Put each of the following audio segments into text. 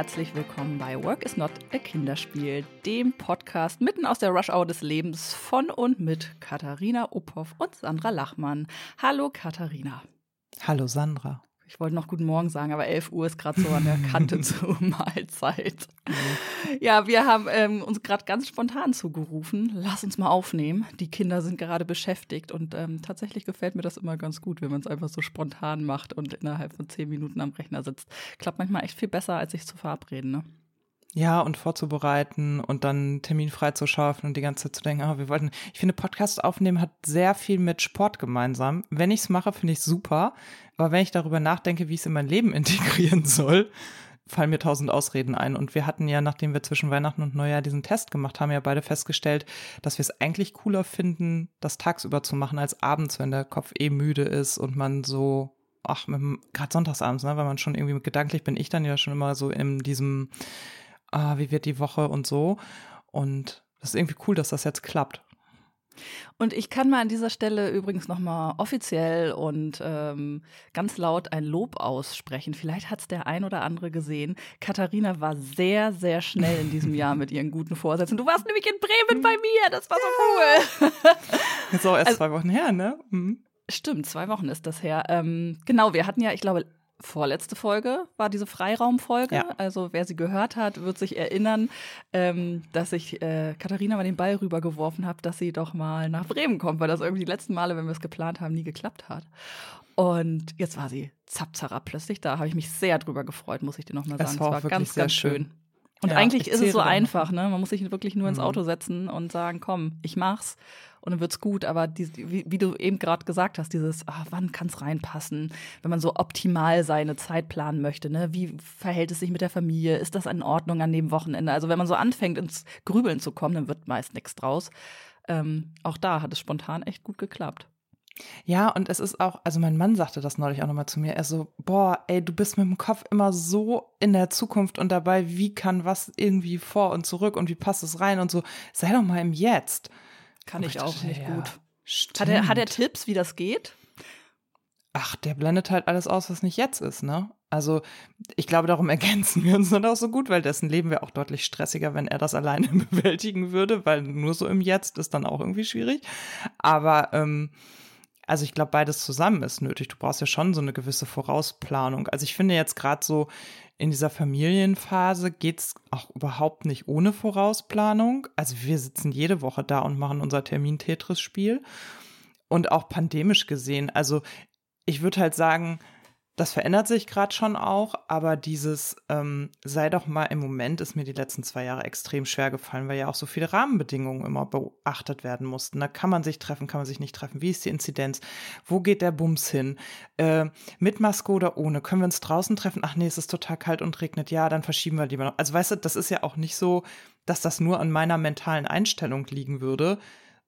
herzlich willkommen bei Work is Not a Kinderspiel, dem Podcast mitten aus der Rush Hour des Lebens von und mit Katharina Uphoff und Sandra Lachmann. Hallo Katharina. Hallo Sandra. Ich wollte noch guten Morgen sagen, aber 11 Uhr ist gerade so an der Kante zur Mahlzeit. Ja, wir haben ähm, uns gerade ganz spontan zugerufen. Lass uns mal aufnehmen. Die Kinder sind gerade beschäftigt und ähm, tatsächlich gefällt mir das immer ganz gut, wenn man es einfach so spontan macht und innerhalb von zehn Minuten am Rechner sitzt. Klappt manchmal echt viel besser, als sich zu verabreden. Ne? Ja, und vorzubereiten und dann Termin freizuschaffen und die ganze Zeit zu denken, ah, wir wollten, ich finde, Podcast aufnehmen hat sehr viel mit Sport gemeinsam. Wenn ich es mache, finde ich super. Aber wenn ich darüber nachdenke, wie ich es in mein Leben integrieren soll, fallen mir tausend Ausreden ein. Und wir hatten ja, nachdem wir zwischen Weihnachten und Neujahr diesen Test gemacht haben, ja beide festgestellt, dass wir es eigentlich cooler finden, das tagsüber zu machen als abends, wenn der Kopf eh müde ist und man so ach, gerade sonntagsabends, ne, weil man schon irgendwie gedanklich bin ich dann ja schon immer so in diesem ah, wie wird die Woche und so. Und das ist irgendwie cool, dass das jetzt klappt. Und ich kann mal an dieser Stelle übrigens nochmal offiziell und ähm, ganz laut ein Lob aussprechen. Vielleicht hat es der ein oder andere gesehen. Katharina war sehr, sehr schnell in diesem Jahr mit ihren guten Vorsätzen. Du warst nämlich in Bremen bei mir. Das war so cool. Jetzt auch erst also, zwei Wochen her, ne? Mhm. Stimmt, zwei Wochen ist das her. Ähm, genau, wir hatten ja, ich glaube, vorletzte Folge war diese Freiraumfolge. Ja. Also wer sie gehört hat, wird sich erinnern, ähm, dass ich äh, Katharina mal den Ball rübergeworfen habe, dass sie doch mal nach Bremen kommt, weil das irgendwie die letzten Male, wenn wir es geplant haben, nie geklappt hat. Und jetzt war sie zapzara plötzlich da. Habe ich mich sehr drüber gefreut, muss ich dir nochmal sagen. Es war, war ganz, ganz schön. schön. Und ja, eigentlich ist es so einfach, ne? Man muss sich wirklich nur ins mhm. Auto setzen und sagen, komm, ich mach's und dann wird's gut. Aber die, wie, wie, du eben gerade gesagt hast, dieses, ach, wann kann's reinpassen, wenn man so optimal seine Zeit planen möchte, ne? Wie verhält es sich mit der Familie? Ist das in Ordnung an dem Wochenende? Also wenn man so anfängt, ins Grübeln zu kommen, dann wird meist nichts draus. Ähm, auch da hat es spontan echt gut geklappt. Ja, und es ist auch, also mein Mann sagte das neulich auch nochmal zu mir. Er so, boah, ey, du bist mit dem Kopf immer so in der Zukunft und dabei, wie kann was irgendwie vor und zurück und wie passt es rein und so. Sei doch mal im Jetzt. Kann ich, ich auch nicht ja, gut. Hat er, hat er Tipps, wie das geht? Ach, der blendet halt alles aus, was nicht jetzt ist, ne? Also, ich glaube, darum ergänzen wir uns dann auch so gut, weil dessen Leben wäre auch deutlich stressiger, wenn er das alleine bewältigen würde, weil nur so im Jetzt ist dann auch irgendwie schwierig. Aber ähm, also ich glaube, beides zusammen ist nötig. Du brauchst ja schon so eine gewisse Vorausplanung. Also ich finde jetzt gerade so in dieser Familienphase geht's auch überhaupt nicht ohne Vorausplanung. Also wir sitzen jede Woche da und machen unser Termin-Tetris-Spiel. Und auch pandemisch gesehen. Also ich würde halt sagen, das verändert sich gerade schon auch, aber dieses ähm, sei doch mal im Moment ist mir die letzten zwei Jahre extrem schwer gefallen, weil ja auch so viele Rahmenbedingungen immer beachtet werden mussten. Da kann man sich treffen, kann man sich nicht treffen. Wie ist die Inzidenz? Wo geht der Bums hin? Äh, mit Maske oder ohne? Können wir uns draußen treffen? Ach nee, es ist total kalt und regnet. Ja, dann verschieben wir lieber noch. Also weißt du, das ist ja auch nicht so, dass das nur an meiner mentalen Einstellung liegen würde,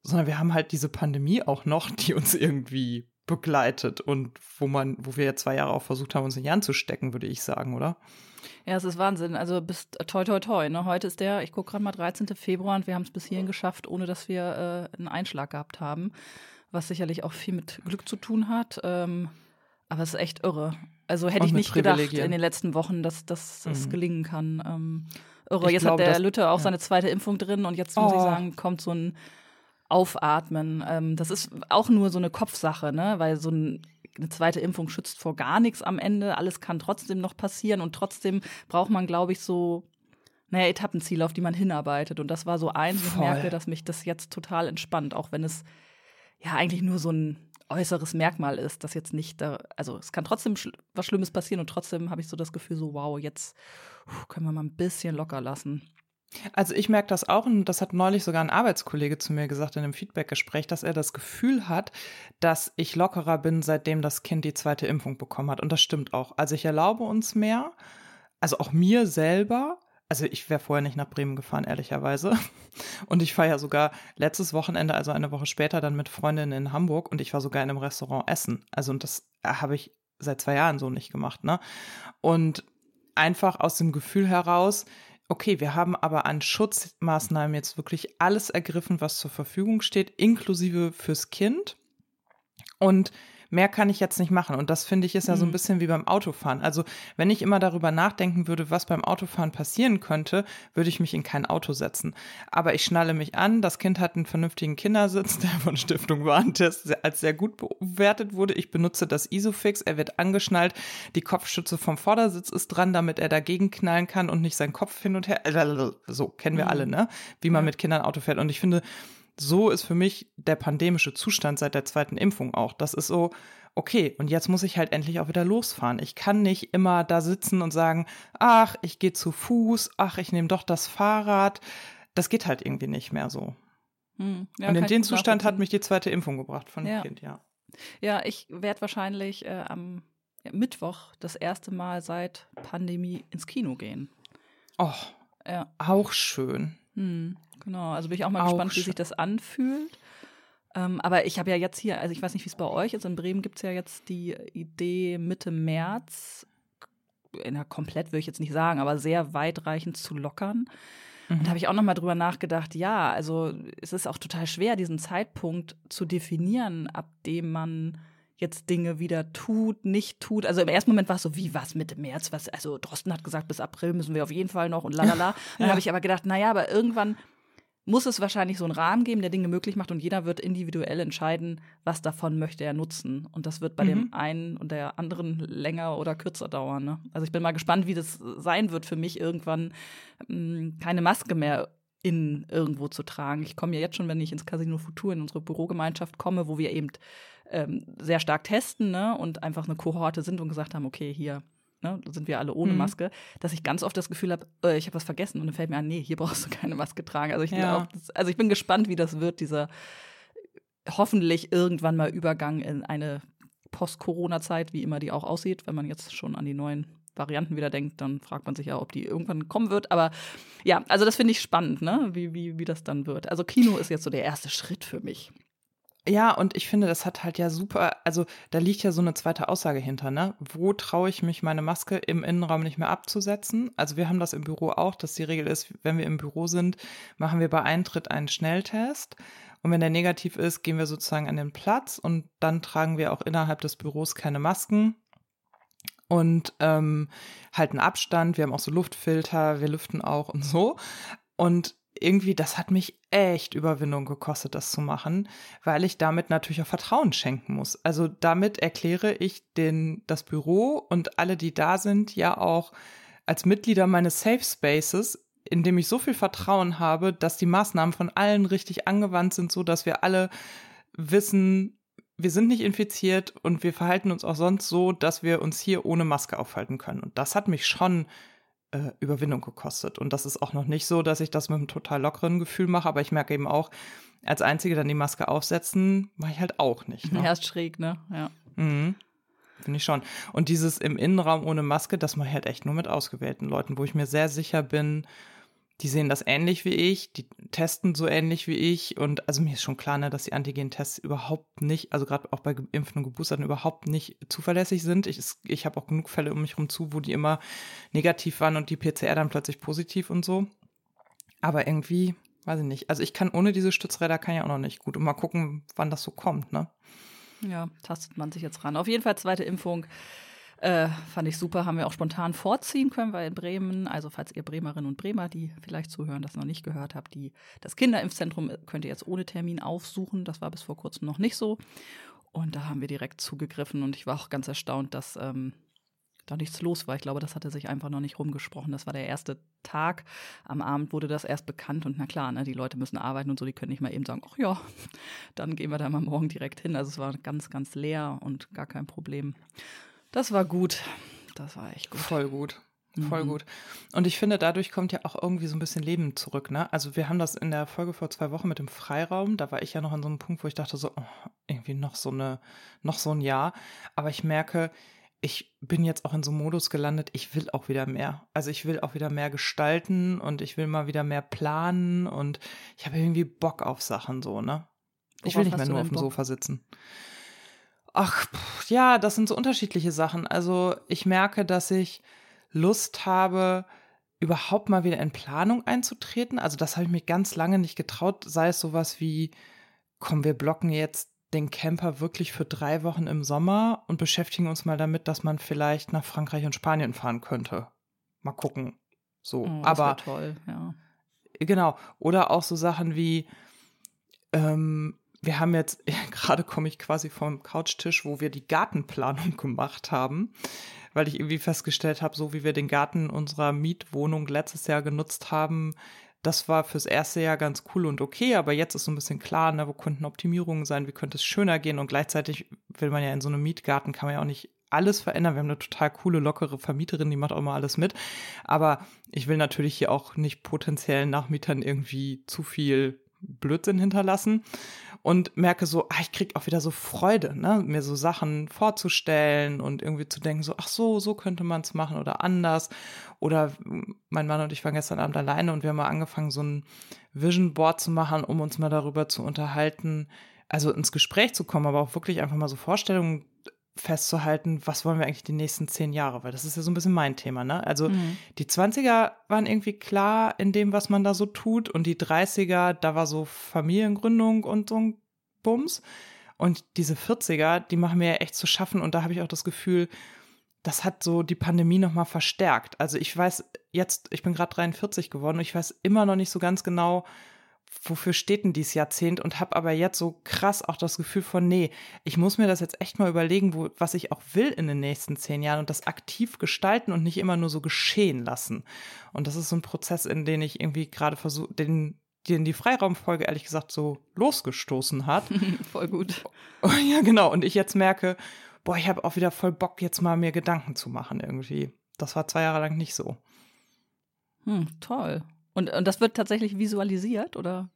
sondern wir haben halt diese Pandemie auch noch, die uns irgendwie begleitet und wo man, wo wir zwei Jahre auch versucht haben, uns nicht anzustecken, würde ich sagen, oder? Ja, es ist Wahnsinn. Also bis toi toi toi. Ne? Heute ist der, ich gucke gerade mal 13. Februar und wir haben es bis hierhin geschafft, ohne dass wir äh, einen Einschlag gehabt haben, was sicherlich auch viel mit Glück zu tun hat. Ähm, aber es ist echt irre. Also hätte ich nicht gedacht in den letzten Wochen, dass, dass mhm. es gelingen kann. Ähm, irre. Ich jetzt glaub, hat der Lütte auch ja. seine zweite Impfung drin und jetzt muss oh. ich sagen, kommt so ein Aufatmen. Ähm, das ist auch nur so eine Kopfsache, ne? weil so ein, eine zweite Impfung schützt vor gar nichts am Ende. Alles kann trotzdem noch passieren und trotzdem braucht man, glaube ich, so naja, Etappenziele, auf die man hinarbeitet. Und das war so eins. Ich merke, dass mich das jetzt total entspannt, auch wenn es ja eigentlich nur so ein äußeres Merkmal ist, das jetzt nicht da, also es kann trotzdem schl was Schlimmes passieren und trotzdem habe ich so das Gefühl, so wow, jetzt können wir mal ein bisschen locker lassen. Also ich merke das auch und das hat neulich sogar ein Arbeitskollege zu mir gesagt in einem Feedbackgespräch, dass er das Gefühl hat, dass ich lockerer bin, seitdem das Kind die zweite Impfung bekommen hat. Und das stimmt auch. Also ich erlaube uns mehr, also auch mir selber. Also ich wäre vorher nicht nach Bremen gefahren, ehrlicherweise. Und ich fahre ja sogar letztes Wochenende, also eine Woche später, dann mit Freundinnen in Hamburg und ich war sogar in einem Restaurant essen. Also und das habe ich seit zwei Jahren so nicht gemacht, ne? Und einfach aus dem Gefühl heraus, okay, wir haben aber an Schutzmaßnahmen jetzt wirklich alles ergriffen, was zur Verfügung steht, inklusive fürs Kind. Und mehr kann ich jetzt nicht machen. Und das finde ich ist ja so ein Mhm. bisschen wie beim Autofahren. Also wenn ich immer darüber nachdenken würde, was beim Autofahren passieren könnte, würde ich mich in kein Auto setzen. Aber ich schnalle mich an, das Kind hat einen vernünftigen Kindersitz, der von Stiftung Warentest als sehr gut bewertet wurde. Ich benutze das Isofix, er wird angeschnallt, die Kopfstütze vom Vordersitz ist dran, damit er dagegen knallen kann und nicht seinen Kopf hin und her. äh, So kennen wir Mhm. alle, ne? Wie man mit Kindern Auto fährt. Und ich finde, so ist für mich der pandemische Zustand seit der zweiten Impfung auch. Das ist so, okay, und jetzt muss ich halt endlich auch wieder losfahren. Ich kann nicht immer da sitzen und sagen, ach, ich gehe zu Fuß, ach, ich nehme doch das Fahrrad. Das geht halt irgendwie nicht mehr so. Hm. Ja, und in den Zustand hat mich die zweite Impfung gebracht von dem Ja. Kind, ja. Ja, ich werde wahrscheinlich äh, am Mittwoch das erste Mal seit Pandemie ins Kino gehen. Oh, Ja, auch schön. hm, genau. Also bin ich auch mal Auch gespannt, wie sich das anfühlt. Ähm, aber ich habe ja jetzt hier, also ich weiß nicht, wie es bei euch ist. In Bremen gibt es ja jetzt die Idee, Mitte März, in der komplett würde ich jetzt nicht sagen, aber sehr weitreichend zu lockern. Und Mhm. da habe ich auch noch mal drüber nachgedacht, ja, also es ist auch total schwer, diesen Zeitpunkt zu definieren, ab dem man jetzt Dinge wieder tut, nicht tut. Also im ersten Moment war es so, wie was Mitte März, was, also Drosten hat gesagt, bis April müssen wir auf jeden Fall noch und lalala. Dann Ja. habe ich aber gedacht, naja, aber irgendwann muss es wahrscheinlich so einen Rahmen geben, der Dinge möglich macht und jeder wird individuell entscheiden, was davon möchte er nutzen. Und das wird bei Mhm. dem einen und der anderen länger oder kürzer dauern. Ne? Also ich bin mal gespannt, wie das sein wird für mich irgendwann mh, keine Maske mehr in irgendwo zu tragen. Ich komme ja jetzt schon, wenn ich ins Casino Futur in unsere Bürogemeinschaft komme, wo wir eben ähm, sehr stark testen ne? und einfach eine Kohorte sind und gesagt haben, okay, hier ne, sind wir alle ohne Mhm. Maske, dass ich ganz oft das Gefühl habe, äh, ich habe was vergessen und dann fällt mir an, nee, hier brauchst du keine Maske tragen. Also ich, Ja. das, also ich bin gespannt, wie das wird, dieser hoffentlich irgendwann mal Übergang in eine Post-Corona-Zeit, wie immer die auch aussieht, wenn man jetzt schon an die neuen Varianten wieder denkt, dann fragt man sich ja, ob die irgendwann kommen wird. Aber ja, also das finde ich spannend, ne? wie, wie, wie das dann wird. Also Kino ist jetzt so der erste Schritt für mich. Ja, und ich finde, das hat halt ja super, also da liegt ja so eine zweite Aussage hinter, ne? Wo traue ich mich, meine Maske im Innenraum nicht mehr abzusetzen? Also wir haben das im Büro auch, dass die Regel ist, wenn wir im Büro sind, machen wir bei Eintritt einen Schnelltest. Und wenn der negativ ist, gehen wir sozusagen an den Platz und dann tragen wir auch innerhalb des Büros keine Masken und ähm, halten Abstand. Wir haben auch so Luftfilter, wir lüften auch und so. Und irgendwie, das hat mich echt Überwindung gekostet, das zu machen, weil ich damit natürlich auch Vertrauen schenken muss. Also damit erkläre ich den, das Büro und alle, die da sind, ja auch als Mitglieder meines Safe Spaces, in dem ich so viel Vertrauen habe, dass die Maßnahmen von allen richtig angewandt sind, so dass wir alle wissen, wir sind nicht infiziert und wir verhalten uns auch sonst so, dass wir uns hier ohne Maske aufhalten können. Und das hat mich schon äh, Überwindung gekostet. Und das ist auch noch nicht so, dass ich das mit einem total lockeren Gefühl mache, aber ich merke eben auch, als Einzige dann die Maske aufsetzen, mache ich halt auch nicht. Ne? Ja, ist schräg, ne? Ja. Mhm. Finde ich schon. Und dieses im Innenraum ohne Maske, das mache ich halt echt nur mit ausgewählten Leuten, wo ich mir sehr sicher bin, die sehen das ähnlich wie ich, die testen so ähnlich wie ich. Und also mir ist schon klar, ne, dass die Antigen-Tests überhaupt nicht, also gerade auch bei Geimpften und Geboosterten überhaupt nicht zuverlässig sind. Ich, ich habe auch genug Fälle um mich rum zu, wo die immer negativ waren und die PCR dann plötzlich positiv und so. Aber irgendwie, weiß ich nicht. Also ich kann ohne diese Stützräder kann ja auch noch nicht gut. Und mal gucken, wann das so kommt, ne? Ja, tastet man sich jetzt ran. Auf jeden Fall zweite Impfung. Äh, fand ich super, haben wir auch spontan vorziehen können, weil in Bremen, also falls ihr Bremerinnen und Bremer, die vielleicht zuhören, das noch nicht gehört habt, die, das Kinderimpfzentrum könnt ihr jetzt ohne Termin aufsuchen. Das war bis vor kurzem noch nicht so. Und da haben wir direkt zugegriffen und ich war auch ganz erstaunt, dass ähm, da nichts los war. Ich glaube, das hatte sich einfach noch nicht rumgesprochen. Das war der erste Tag. Am Abend wurde das erst bekannt und na klar, ne, die Leute müssen arbeiten und so, die können nicht mal eben sagen, ach ja, dann gehen wir da mal morgen direkt hin. Also es war ganz, ganz leer und gar kein Problem. Das war gut. Das war echt gut. Voll gut. Voll Mhm. gut. Und ich finde, dadurch kommt ja auch irgendwie so ein bisschen Leben zurück, ne? Also wir haben das in der Folge vor zwei Wochen mit dem Freiraum, da war ich ja noch an so einem Punkt, wo ich dachte so, oh, irgendwie noch so eine, noch so ein Jahr. Aber ich merke, ich bin jetzt auch in so einem Modus gelandet, ich will auch wieder mehr. Also ich will auch wieder mehr gestalten und ich will mal wieder mehr planen und ich habe irgendwie Bock auf Sachen so, ne? Ich will Worauf nicht hast mehr nur auf dem Bock? Sofa sitzen. Ach, pff, ja, das sind so unterschiedliche Sachen. Also ich merke, dass ich Lust habe, überhaupt mal wieder in Planung einzutreten. Also das habe ich mir ganz lange nicht getraut. Sei es sowas wie, komm, wir blocken jetzt den Camper wirklich für drei Wochen im Sommer und beschäftigen uns mal damit, dass man vielleicht nach Frankreich und Spanien fahren könnte. Mal gucken. So, Oh, das aber toll, ja. Genau. Oder auch so Sachen wie, ähm, wir haben jetzt, gerade komme ich quasi vom Couchtisch, wo wir die Gartenplanung gemacht haben, weil ich irgendwie festgestellt habe, so wie wir den Garten unserer Mietwohnung letztes Jahr genutzt haben, das war fürs erste Jahr ganz cool und okay, aber jetzt ist so ein bisschen klar, ne, wo könnten Optimierungen sein, wie könnte es schöner gehen und gleichzeitig will man ja in so einem Mietgarten, kann man ja auch nicht alles verändern. Wir haben eine total coole, lockere Vermieterin, die macht auch immer alles mit. Aber ich will natürlich hier auch nicht potenziellen Nachmietern irgendwie zu viel Blödsinn hinterlassen und merke so, ah, ich krieg auch wieder so Freude, ne, mir so Sachen vorzustellen und irgendwie zu denken, so, ach so, so könnte man es machen oder anders. Oder mein Mann und ich waren gestern Abend alleine und wir haben mal angefangen, so ein Vision Board zu machen, um uns mal darüber zu unterhalten, also ins Gespräch zu kommen, aber auch wirklich einfach mal so Vorstellungen festzuhalten, was wollen wir eigentlich die nächsten zehn Jahre, weil das ist ja so ein bisschen mein Thema, ne? Also Mhm. die 20er waren irgendwie klar in dem, was man da so tut und die 30er, da war so Familiengründung und so ein Bums und diese 40er, die machen mir ja echt zu schaffen und da habe ich auch das Gefühl, das hat so die Pandemie nochmal verstärkt. Also ich weiß jetzt, ich bin gerade 43 geworden und ich weiß immer noch nicht so ganz genau, wofür steht denn dieses Jahrzehnt und habe aber jetzt so krass auch das Gefühl von, nee, ich muss mir das jetzt echt mal überlegen, wo, was ich auch will in den nächsten zehn Jahren und das aktiv gestalten und nicht immer nur so geschehen lassen. Und das ist so ein Prozess, in den ich irgendwie gerade versuche, den, den die Freiraumfolge ehrlich gesagt so losgestoßen hat. Voll gut. ja, genau. Und ich jetzt merke, boah, ich habe auch wieder voll Bock, jetzt mal mir Gedanken zu machen irgendwie. Das war zwei Jahre lang nicht so. Hm, toll. Und, und das wird tatsächlich visualisiert, oder?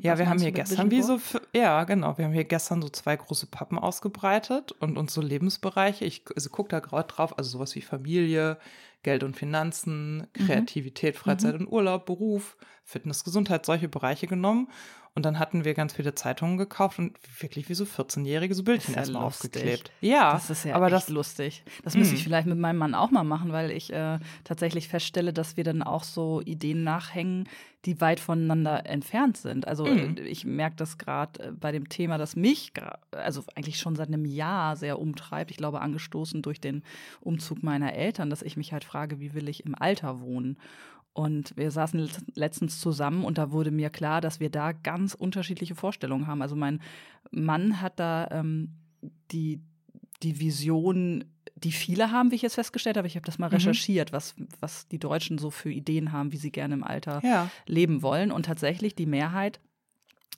Ja, wir haben hier gestern wie so, ja, genau, wir haben hier gestern so zwei große Pappen ausgebreitet und uns so Lebensbereiche. Ich also gucke da gerade drauf, also sowas wie Familie, Geld und Finanzen, Kreativität, Freizeit und Urlaub, Beruf, Fitness, Gesundheit, solche Bereiche genommen. Und dann hatten wir ganz viele Zeitungen gekauft und wirklich wie so 14-Jährige so Bildchen ja erstmal lustig. aufgeklebt. Ja, Das ist ja aber das, lustig. Das müsste ich Mm. vielleicht mit meinem Mann auch mal machen, weil ich äh, tatsächlich feststelle, dass wir dann auch so Ideen nachhängen, die weit voneinander entfernt sind. Also äh, ich merke das gerade äh, bei dem Thema, das mich, also eigentlich schon seit einem Jahr sehr umtreibt. Ich glaube, angestoßen durch den Umzug meiner Eltern, dass ich mich halt frage, wie will ich im Alter wohnen? Und wir saßen letzt- letztens zusammen und da wurde mir klar, dass wir da ganz unterschiedliche Vorstellungen haben. Also mein Mann hat da ähm, die, die Vision, die viele haben, wie ich jetzt festgestellt habe. Ich habe das mal Mhm. recherchiert, was, was die Deutschen so für Ideen haben, wie sie gerne im Alter ja, leben wollen. Und tatsächlich die Mehrheit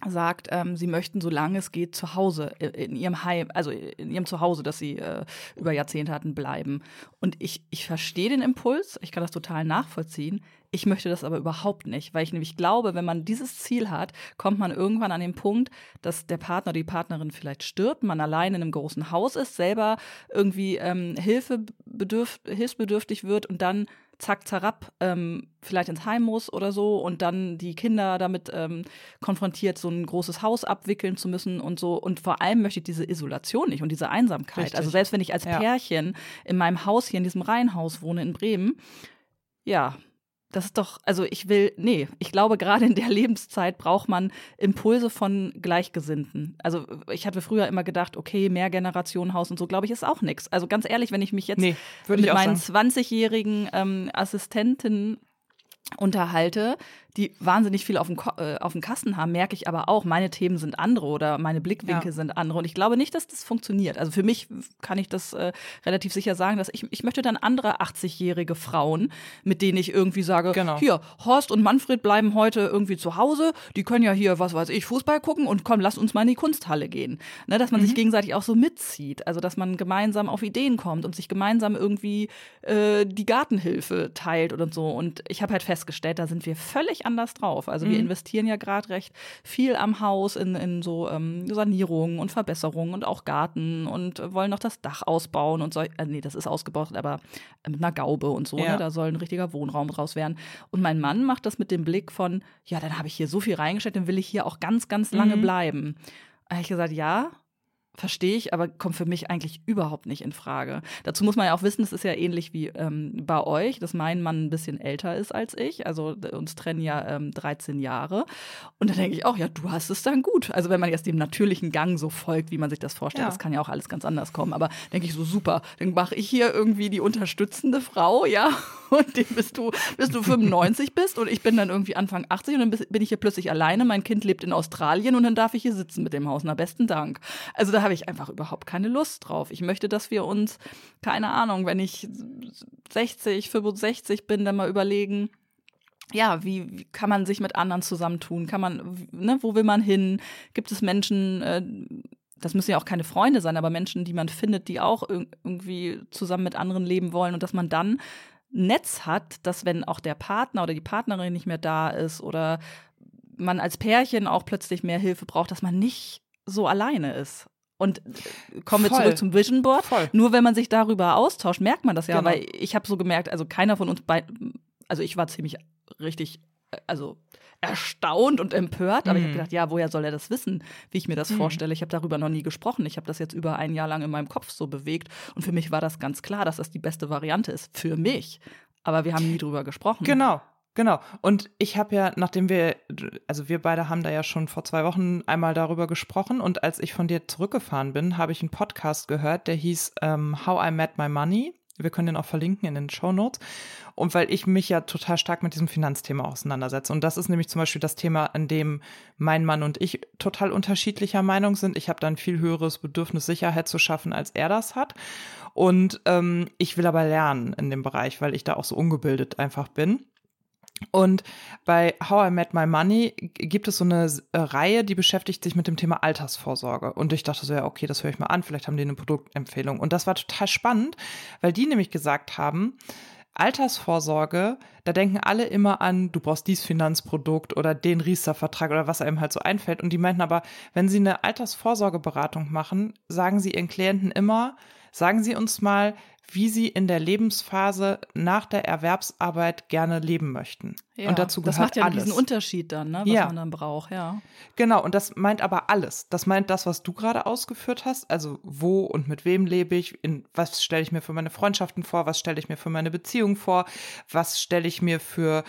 sagt, ähm, sie möchten, solange es geht, zu Hause, in ihrem Heim, also in ihrem Zuhause, das sie äh, über Jahrzehnte hatten, bleiben. Und ich, ich verstehe den Impuls, ich kann das total nachvollziehen. Ich möchte das aber überhaupt nicht, weil ich nämlich glaube, wenn man dieses Ziel hat, kommt man irgendwann an den Punkt, dass der Partner oder die Partnerin vielleicht stirbt, man allein in einem großen Haus ist, selber irgendwie ähm, Hilfe bedürf, hilfsbedürftig wird und dann zack, zerab, ähm, vielleicht ins Heim muss oder so und dann die Kinder damit ähm, konfrontiert, so ein großes Haus abwickeln zu müssen und so. Und vor allem möchte ich diese Isolation nicht und diese Einsamkeit. Richtig. Also selbst wenn ich als Ja. Pärchen in meinem Haus hier in diesem Reihenhaus wohne in Bremen, ja, das ist doch, also ich will, nee, ich glaube, gerade in der Lebenszeit braucht man Impulse von Gleichgesinnten. Also ich hatte früher immer gedacht, okay, Mehrgenerationenhaus und so, glaube ich, ist auch nichts. Also ganz ehrlich, wenn ich mich jetzt nee, mit meinen sagen. 20-jährigen ähm, Assistenten unterhalte, die wahnsinnig viel auf dem, Ko äh, auf dem Kasten haben, merke ich aber auch, meine Themen sind andere oder meine Blickwinkel Ja. sind andere. Und ich glaube nicht, dass das funktioniert. Also für mich kann ich das äh, relativ sicher sagen, dass ich, ich möchte dann andere 80-jährige Frauen, mit denen ich irgendwie sage, Genau. hier, Horst und Manfred bleiben heute irgendwie zu Hause, die können ja hier, was weiß ich, Fußball gucken und komm, lass uns mal in die Kunsthalle gehen. Ne, dass man sich gegenseitig auch so mitzieht. Also dass man gemeinsam auf Ideen kommt und sich gemeinsam irgendwie äh, die Gartenhilfe teilt und so. Und ich habe halt festgestellt, da sind wir völlig anders drauf. Also wir investieren ja gerade recht viel am Haus in, in so ähm, Sanierungen und Verbesserungen und auch Garten und wollen noch das Dach ausbauen und so. Äh, nee, das ist ausgebaut, aber mit einer Gaube und so. Ja. Ne? Da soll ein richtiger Wohnraum draus werden. Und mein Mann macht das mit dem Blick von, ja, dann habe ich hier so viel reingestellt, dann will ich hier auch ganz, ganz lange Mhm. bleiben. Da habe ich gesagt, ja, verstehe ich, aber kommt für mich eigentlich überhaupt nicht in Frage. Dazu muss man ja auch wissen, es ist ja ähnlich wie ähm, bei euch, dass mein Mann ein bisschen älter ist als ich. Also uns trennen ja ähm, 13 Jahre. Und da denke ich auch, ja, du hast es dann gut. Also wenn man jetzt dem natürlichen Gang so folgt, wie man sich das vorstellt, ja. das kann ja auch alles ganz anders kommen. Aber denke ich so, super, dann mache ich hier irgendwie die unterstützende Frau, ja, und dem bist du, bis du 95 bist und ich bin dann irgendwie Anfang 80 und dann bin ich hier plötzlich alleine. Mein Kind lebt in Australien und dann darf ich hier sitzen mit dem Haus. Na, besten Dank. Also da habe ich einfach überhaupt keine Lust drauf. Ich möchte, dass wir uns, keine Ahnung, wenn ich 60, 65 bin, dann mal überlegen, ja, wie, wie kann man sich mit anderen zusammentun? Kann man, ne, wo will man hin? Gibt es Menschen, äh, das müssen ja auch keine Freunde sein, aber Menschen, die man findet, die auch irgendwie zusammen mit anderen leben wollen und dass man dann Netz hat, dass wenn auch der Partner oder die Partnerin nicht mehr da ist oder man als Pärchen auch plötzlich mehr Hilfe braucht, dass man nicht so alleine ist. Und äh, kommen wir Voll. zurück zum Vision Board. Voll. Nur wenn man sich darüber austauscht, merkt man das ja, genau. weil ich habe so gemerkt, also keiner von uns bei, also ich war ziemlich richtig, äh, also erstaunt und empört, aber mhm. ich habe gedacht, ja, woher soll er das wissen, wie ich mir das mhm. vorstelle? Ich habe darüber noch nie gesprochen. Ich habe das jetzt über ein Jahr lang in meinem Kopf so bewegt und für mich war das ganz klar, dass das die beste Variante ist für mich. Aber wir haben nie drüber gesprochen. Genau. Genau. Und ich habe ja, nachdem wir, also wir beide haben da ja schon vor zwei Wochen einmal darüber gesprochen und als ich von dir zurückgefahren bin, habe ich einen Podcast gehört, der hieß ähm, How I Met My Money. Wir können den auch verlinken in den Show Notes. Und weil ich mich ja total stark mit diesem Finanzthema auseinandersetze. Und das ist nämlich zum Beispiel das Thema, an dem mein Mann und ich total unterschiedlicher Meinung sind. Ich habe dann viel höheres Bedürfnis, Sicherheit zu schaffen, als er das hat. Und ähm, ich will aber lernen in dem Bereich, weil ich da auch so ungebildet einfach bin. Und bei How I Met My Money gibt es so eine äh, Reihe, die beschäftigt sich mit dem Thema Altersvorsorge. Und ich dachte so, ja, okay, das höre ich mal an, vielleicht haben die eine Produktempfehlung. Und das war total spannend, weil die nämlich gesagt haben, Altersvorsorge, da denken alle immer an, du brauchst dies Finanzprodukt oder den Riester-Vertrag oder was einem halt so einfällt. Und die meinten aber, wenn sie eine Altersvorsorgeberatung machen, sagen sie ihren Klienten immer, sagen Sie uns mal, wie sie in der Lebensphase nach der Erwerbsarbeit gerne leben möchten. Ja, und dazu gehört das macht ja alles. diesen Unterschied dann, ne, was ja. man dann braucht, ja. Genau, und das meint aber alles. Das meint das, was du gerade ausgeführt hast, also wo und mit wem lebe ich, in was stelle ich mir für meine Freundschaften vor, was stelle ich mir für meine Beziehung vor, was stelle ich mir für,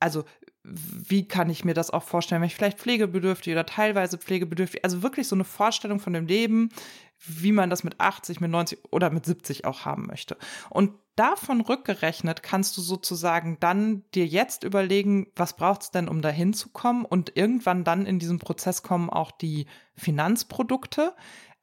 also wie kann ich mir das auch vorstellen, wenn ich vielleicht pflegebedürftig oder teilweise pflegebedürftig, also wirklich so eine Vorstellung von dem Leben, wie man das mit 80, mit 90 oder mit 70 auch haben möchte. Und davon rückgerechnet kannst du sozusagen dann dir jetzt überlegen, was braucht es denn, um dahin zu kommen und irgendwann dann in diesem Prozess kommen auch die Finanzprodukte,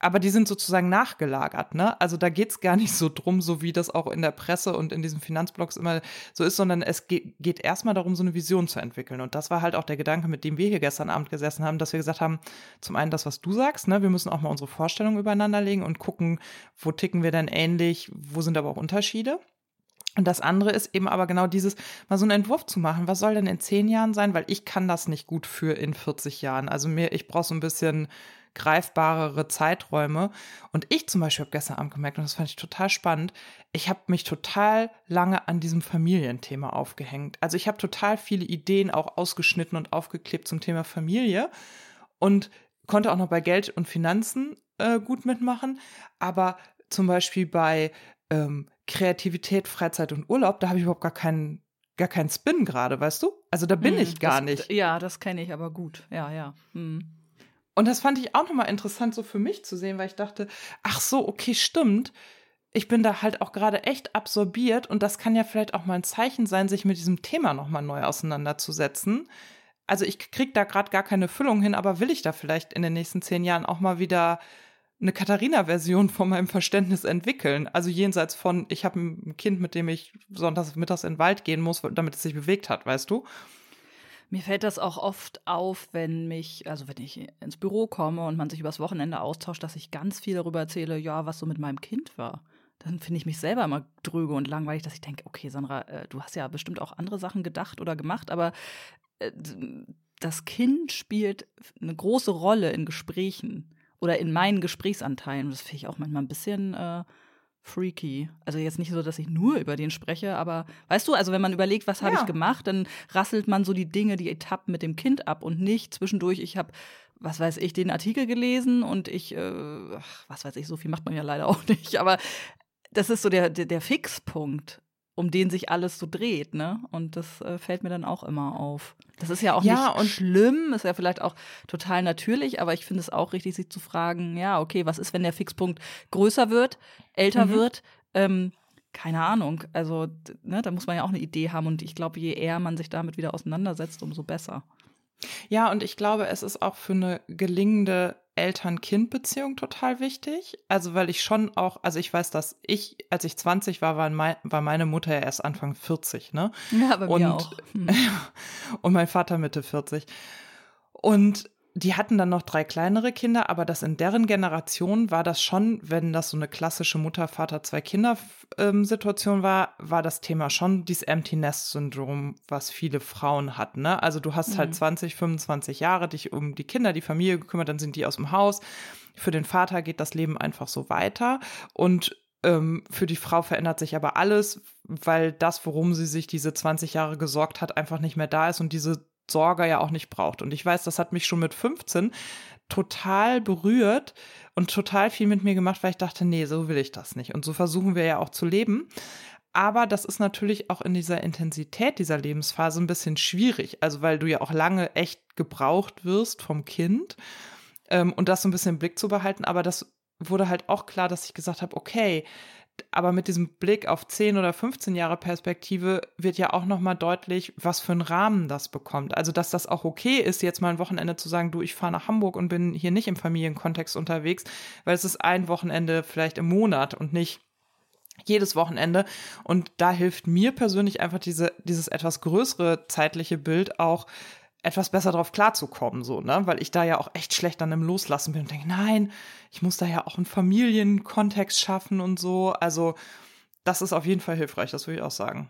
aber die sind sozusagen nachgelagert, ne? Also da geht's gar nicht so drum, so wie das auch in der Presse und in diesen Finanzblogs immer so ist, sondern es geht, geht erstmal darum, so eine Vision zu entwickeln. Und das war halt auch der Gedanke, mit dem wir hier gestern Abend gesessen haben, dass wir gesagt haben, zum einen das, was du sagst, ne? Wir müssen auch mal unsere Vorstellungen übereinander legen und gucken, wo ticken wir denn ähnlich, wo sind aber auch Unterschiede. Und das andere ist eben aber genau dieses, mal so einen Entwurf zu machen. Was soll denn in zehn Jahren sein? Weil ich kann das nicht gut für in 40 Jahren. Also mir, ich brauche so ein bisschen greifbarere Zeiträume. Und ich zum Beispiel habe gestern Abend gemerkt, und das fand ich total spannend, ich habe mich total lange an diesem Familienthema aufgehängt. Also ich habe total viele Ideen auch ausgeschnitten und aufgeklebt zum Thema Familie und konnte auch noch bei Geld und Finanzen äh, gut mitmachen. Aber zum Beispiel bei ähm, Kreativität, Freizeit und Urlaub, da habe ich überhaupt gar keinen gar keinen Spin gerade, weißt du? Also da bin hm, ich gar das, nicht. Ja, das kenne ich aber gut. Ja, ja. Hm. Und das fand ich auch nochmal interessant, so für mich zu sehen, weil ich dachte, ach so, okay, stimmt. Ich bin da halt auch gerade echt absorbiert und das kann ja vielleicht auch mal ein Zeichen sein, sich mit diesem Thema nochmal neu auseinanderzusetzen. Also ich krieg da gerade gar keine Füllung hin, aber will ich da vielleicht in den nächsten zehn Jahren auch mal wieder eine Katharina-Version von meinem Verständnis entwickeln. Also jenseits von, ich habe ein Kind, mit dem ich sonntags mittags in den Wald gehen muss, damit es sich bewegt hat, weißt du? Mir fällt das auch oft auf, wenn mich, also wenn ich ins Büro komme und man sich übers Wochenende austauscht, dass ich ganz viel darüber erzähle, ja, was so mit meinem Kind war. Dann finde ich mich selber immer dröge und langweilig, dass ich denke, okay, Sandra, äh, du hast ja bestimmt auch andere Sachen gedacht oder gemacht, aber äh, das Kind spielt eine große Rolle in Gesprächen oder in meinen Gesprächsanteilen. Das finde ich auch manchmal ein bisschen äh, freaky. Also jetzt nicht so, dass ich nur über den spreche, aber weißt du, also wenn man überlegt, was habe ja. ich gemacht, dann rasselt man so die Dinge, die Etappen mit dem Kind ab und nicht zwischendurch, ich habe was weiß ich, den Artikel gelesen und ich, äh, was weiß ich, so viel macht man ja leider auch nicht, aber das ist so der, der, der Fixpunkt, um den sich alles so dreht, ne? Und das äh, fällt mir dann auch immer auf. Das ist ja auch ja, nicht und schlimm, ist ja vielleicht auch total natürlich, aber ich finde es auch richtig, sich zu fragen, ja, okay, was ist, wenn der Fixpunkt größer wird, älter mhm. wird? Ähm, keine Ahnung. Also, ne, da muss man ja auch eine Idee haben und ich glaube, je eher man sich damit wieder auseinandersetzt, umso besser. Ja, und ich glaube, es ist auch für eine gelingende Eltern-Kind-Beziehung total wichtig. Also, weil ich schon auch, also ich weiß, dass ich, als ich 20 war, war, mein, war meine Mutter ja erst Anfang 40, ne? Ja, bei und, mir auch. Hm. und mein Vater Mitte 40. Und die hatten dann noch drei kleinere Kinder, aber das in deren Generation war das schon, wenn das so eine klassische Mutter, Vater, zwei Kinder ähm, war, war das Thema schon dieses Empty Nest Syndrom, was viele Frauen hatten. Ne? Also du hast halt mhm. halt 20, 25 Jahre dich um die Kinder, die Familie gekümmert, dann sind die aus dem Haus. Für den Vater geht das Leben einfach so weiter und ähm, für die Frau verändert sich aber alles, weil das, worum sie sich diese 20 Jahre gesorgt hat, einfach nicht mehr da ist und diese Sorge ja auch nicht braucht. Und ich weiß, das hat mich schon mit 15 total berührt und total viel mit mir gemacht, weil ich dachte, nee, so will ich das nicht. Und so versuchen wir ja auch zu leben. Aber das ist natürlich auch in dieser Intensität dieser Lebensphase ein bisschen schwierig. Also, weil du ja auch lange echt gebraucht wirst vom Kind ähm, und das so ein bisschen im Blick zu behalten. Aber das wurde halt auch klar, dass ich gesagt habe, okay, aber mit diesem Blick auf 10 oder 15 Jahre Perspektive wird ja auch nochmal deutlich, was für einen Rahmen das bekommt. Also, dass das auch okay ist, jetzt mal ein Wochenende zu sagen, du, ich fahre nach Hamburg und bin hier nicht im Familienkontext unterwegs, weil es ist ein Wochenende vielleicht im Monat und nicht jedes Wochenende. Und da hilft mir persönlich einfach diese, dieses etwas größere zeitliche Bild auch, etwas besser drauf klarzukommen, so, ne? Weil ich da ja auch echt schlecht dann im Loslassen bin und denke, nein, ich muss da ja auch einen Familienkontext schaffen und so. Also, das ist auf jeden Fall hilfreich, das würde ich auch sagen.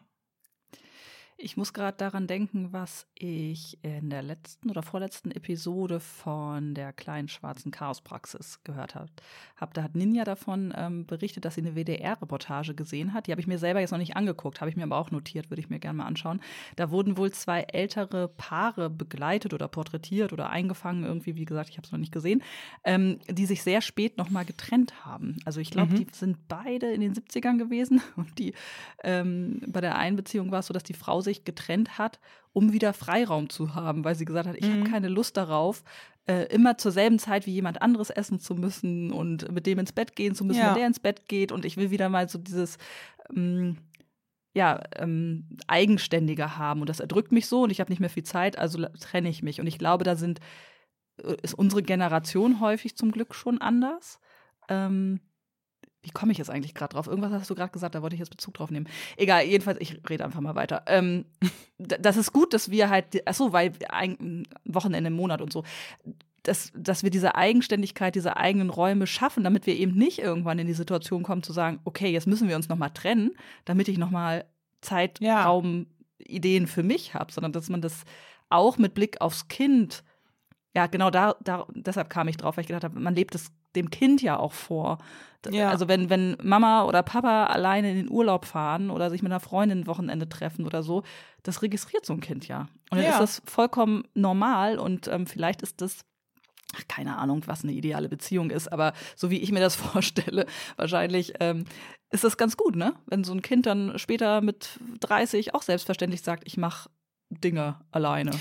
Ich muss gerade daran denken, was ich in der letzten oder vorletzten Episode von der kleinen schwarzen Chaospraxis gehört habe. Hab, da hat Ninja davon ähm, berichtet, dass sie eine WDR-Reportage gesehen hat. Die habe ich mir selber jetzt noch nicht angeguckt, habe ich mir aber auch notiert, würde ich mir gerne mal anschauen. Da wurden wohl zwei ältere Paare begleitet oder porträtiert oder eingefangen, irgendwie, wie gesagt, ich habe es noch nicht gesehen, ähm, die sich sehr spät nochmal getrennt haben. Also ich glaube, mhm. die sind beide in den 70ern gewesen und die ähm, bei der einen Beziehung war es so, dass die Frau sich sich getrennt hat, um wieder Freiraum zu haben, weil sie gesagt hat, ich mhm. habe keine Lust darauf, äh, immer zur selben Zeit wie jemand anderes essen zu müssen und mit dem ins Bett gehen zu müssen, ja. wenn der ins Bett geht. Und ich will wieder mal so dieses ähm, ja, ähm, eigenständiger haben. Und das erdrückt mich so und ich habe nicht mehr viel Zeit, also trenne ich mich. Und ich glaube, da sind, äh, ist unsere Generation häufig zum Glück schon anders. Ähm, wie komme ich jetzt eigentlich gerade drauf? Irgendwas hast du gerade gesagt, da wollte ich jetzt Bezug drauf nehmen. Egal, jedenfalls, ich rede einfach mal weiter. Ähm, das ist gut, dass wir halt, ach so, weil ein Wochenende im Monat und so, dass, dass wir diese Eigenständigkeit, diese eigenen Räume schaffen, damit wir eben nicht irgendwann in die Situation kommen zu sagen, okay, jetzt müssen wir uns noch mal trennen, damit ich noch mal Zeit, ja. Raum, Ideen für mich habe, sondern dass man das auch mit Blick aufs Kind ja, genau da, da, deshalb kam ich drauf, weil ich gedacht habe, man lebt es dem Kind ja auch vor. Ja. Also wenn, wenn Mama oder Papa alleine in den Urlaub fahren oder sich mit einer Freundin ein Wochenende treffen oder so, das registriert so ein Kind ja. Und dann ja. ist das vollkommen normal und ähm, vielleicht ist das Ach, keine Ahnung, was eine ideale Beziehung ist, aber so wie ich mir das vorstelle, wahrscheinlich ähm, ist das ganz gut, ne? Wenn so ein Kind dann später mit 30 auch selbstverständlich sagt, ich mache Dinge alleine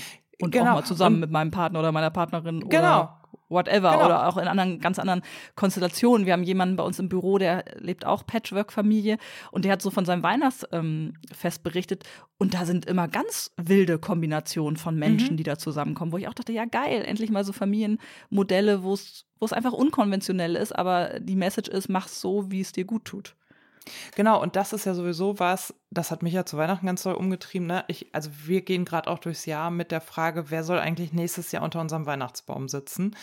und genau. auch mal zusammen und mit meinem Partner oder meiner Partnerin genau. oder whatever genau. oder auch in anderen ganz anderen Konstellationen. Wir haben jemanden bei uns im Büro, der lebt auch Patchwork-Familie und der hat so von seinem Weihnachtsfest ähm, berichtet und da sind immer ganz wilde Kombinationen von Menschen, mhm. die da zusammenkommen, wo ich auch dachte, ja geil, endlich mal so Familienmodelle, wo es wo es einfach unkonventionell ist, aber die Message ist, mach's so, wie es dir gut tut. Genau, und das ist ja sowieso was, das hat mich ja zu Weihnachten ganz toll umgetrieben. Ne? Ich, also wir gehen gerade auch durchs Jahr mit der Frage, wer soll eigentlich nächstes Jahr unter unserem Weihnachtsbaum sitzen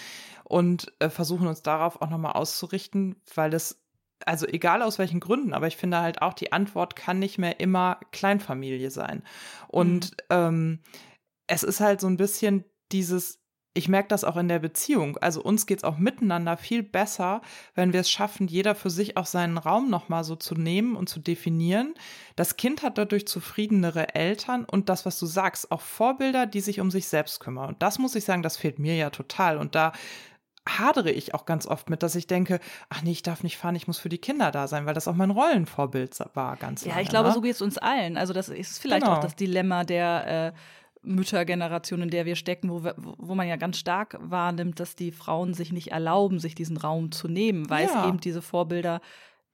und äh, versuchen uns darauf auch nochmal auszurichten, weil es, also egal aus welchen Gründen, aber ich finde halt auch, die Antwort kann nicht mehr immer Kleinfamilie sein. Und mhm. ähm, es ist halt so ein bisschen dieses ich merke das auch in der Beziehung. Also uns geht es auch miteinander viel besser, wenn wir es schaffen, jeder für sich auch seinen Raum nochmal so zu nehmen und zu definieren. Das Kind hat dadurch zufriedenere Eltern und das, was du sagst, auch Vorbilder, die sich um sich selbst kümmern. Und das muss ich sagen, das fehlt mir ja total. Und da hadere ich auch ganz oft mit, dass ich denke, ach nee, ich darf nicht fahren, ich muss für die Kinder da sein, weil das auch mein Rollenvorbild war ganz Ja, lange, ich glaube, ne? so geht es uns allen. Also das ist vielleicht Genau. auch das Dilemma der äh, Müttergeneration, in der wir stecken, wo, wir, wo man ja ganz stark wahrnimmt, dass die Frauen sich nicht erlauben, sich diesen Raum zu nehmen, weil Ja. es eben diese Vorbilder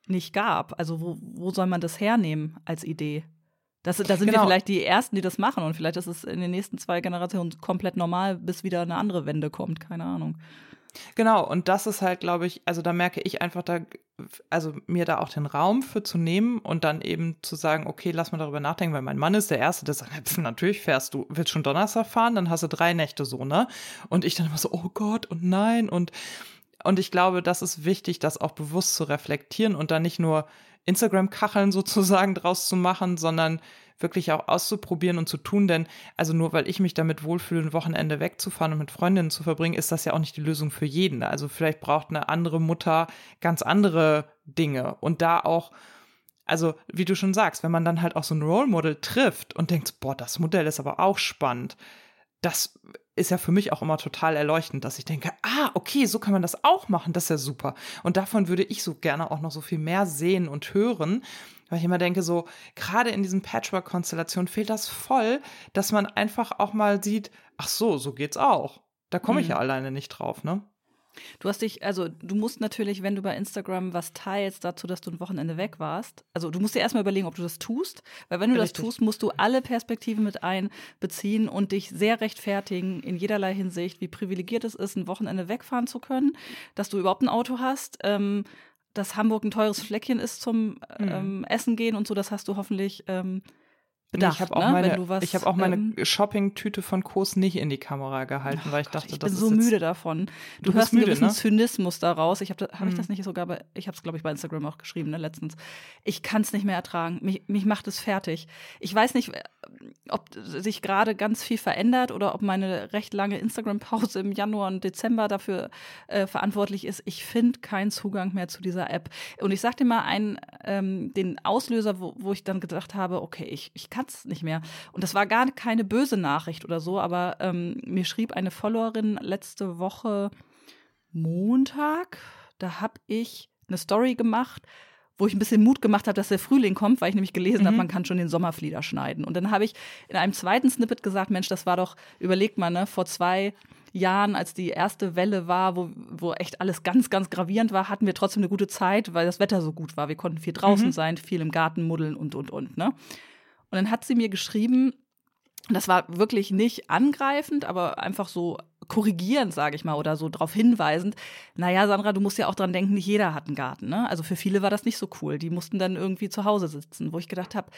nicht gab. Also wo, wo soll man das hernehmen als Idee? Das, da sind wir Genau. vielleicht die Ersten, die das machen und vielleicht ist es in den nächsten zwei Generationen komplett normal, bis wieder eine andere Wende kommt, keine Ahnung. Genau, und das ist halt, glaube ich, also da merke ich einfach da, also mir da auch den Raum für zu nehmen und dann eben zu sagen, okay, lass mal darüber nachdenken, weil mein Mann ist der Erste, der sagt, natürlich fährst du, willst schon Donnerstag fahren, dann hast du drei Nächte so, ne? Und ich dann immer so, oh Gott und nein und und ich glaube, das ist wichtig, das auch bewusst zu reflektieren und dann nicht nur Instagram-Kacheln sozusagen draus zu machen, sondern wirklich auch auszuprobieren und zu tun. Denn also nur weil ich mich damit wohlfühle, ein Wochenende wegzufahren und mit Freundinnen zu verbringen, ist das ja auch nicht die Lösung für jeden. Also vielleicht braucht eine andere Mutter ganz andere Dinge und da auch also, wie du schon sagst, wenn man dann halt auch so ein Role Model trifft und denkt, boah, das Modell ist aber auch spannend, das ist ja für mich auch immer total erleuchtend, dass ich denke, ah, okay, so kann man das auch machen, das ist ja super. Und davon würde ich so gerne auch noch so viel mehr sehen und hören, weil ich immer denke, so, gerade in diesen Patchwork-Konstellationen fehlt das voll, dass man einfach auch mal sieht, ach so, so geht's auch. Da komme ich Mhm. ja alleine nicht drauf, ne? Du hast dich, also du musst natürlich, wenn du bei Instagram was teilst dazu, dass du ein Wochenende weg warst, also du musst dir erstmal überlegen, ob du das tust, weil wenn du Richtig. das tust, musst du alle Perspektiven mit einbeziehen und dich sehr rechtfertigen in jederlei Hinsicht, wie privilegiert es ist, ein Wochenende wegfahren zu können, dass du überhaupt ein Auto hast, ähm, dass Hamburg ein teures Fleckchen ist zum Mhm. ähm, Essen gehen und so, das hast du hoffentlich ähm, bedacht, ich habe auch ne? meine, was, ich habe auch meine ähm, Shopping-Tüte von Kos nicht in die Kamera gehalten, weil ich Gott, dachte, ich das bin ist so jetzt, müde davon. Du, Du hörst einen müde, gewissen ne? Zynismus daraus. Ich habe hab ich Mhm. das nicht sogar bei, ich habe es glaube ich bei Instagram auch geschrieben, ne, letztens. Ich kann es nicht mehr ertragen. Mich, mich macht es fertig. Ich weiß nicht, ob sich gerade ganz viel verändert oder ob meine recht lange Instagram-Pause im Januar und Dezember dafür äh, verantwortlich ist. Ich finde keinen Zugang mehr zu dieser App. Und ich sag dir mal einen, ähm, den Auslöser, wo, wo ich dann gedacht habe, okay, ich, ich kann es nicht mehr. Und das war gar keine böse Nachricht oder so, aber ähm, mir schrieb eine Followerin letzte Woche Montag, da habe ich eine Story gemacht, wo ich ein bisschen Mut gemacht habe, dass der Frühling kommt, weil ich nämlich gelesen habe, Mhm. man kann schon den Sommerflieder schneiden. Und dann habe ich in einem zweiten Snippet gesagt, Mensch, das war doch, überlegt mal, ne, vor zwei Jahren, als die erste Welle war, wo, wo echt alles ganz, ganz gravierend war, hatten wir trotzdem eine gute Zeit, weil das Wetter so gut war. Wir konnten viel draußen Mhm. sein, viel im Garten muddeln und, und, und, ne? Und dann hat sie mir geschrieben, das war wirklich nicht angreifend, aber einfach so korrigierend, sage ich mal, oder so darauf hinweisend. Naja, Sandra, du musst ja auch dran denken, nicht jeder hat einen Garten. Ne? Also für viele war das nicht so cool. Die mussten dann irgendwie zu Hause sitzen, wo ich gedacht habe,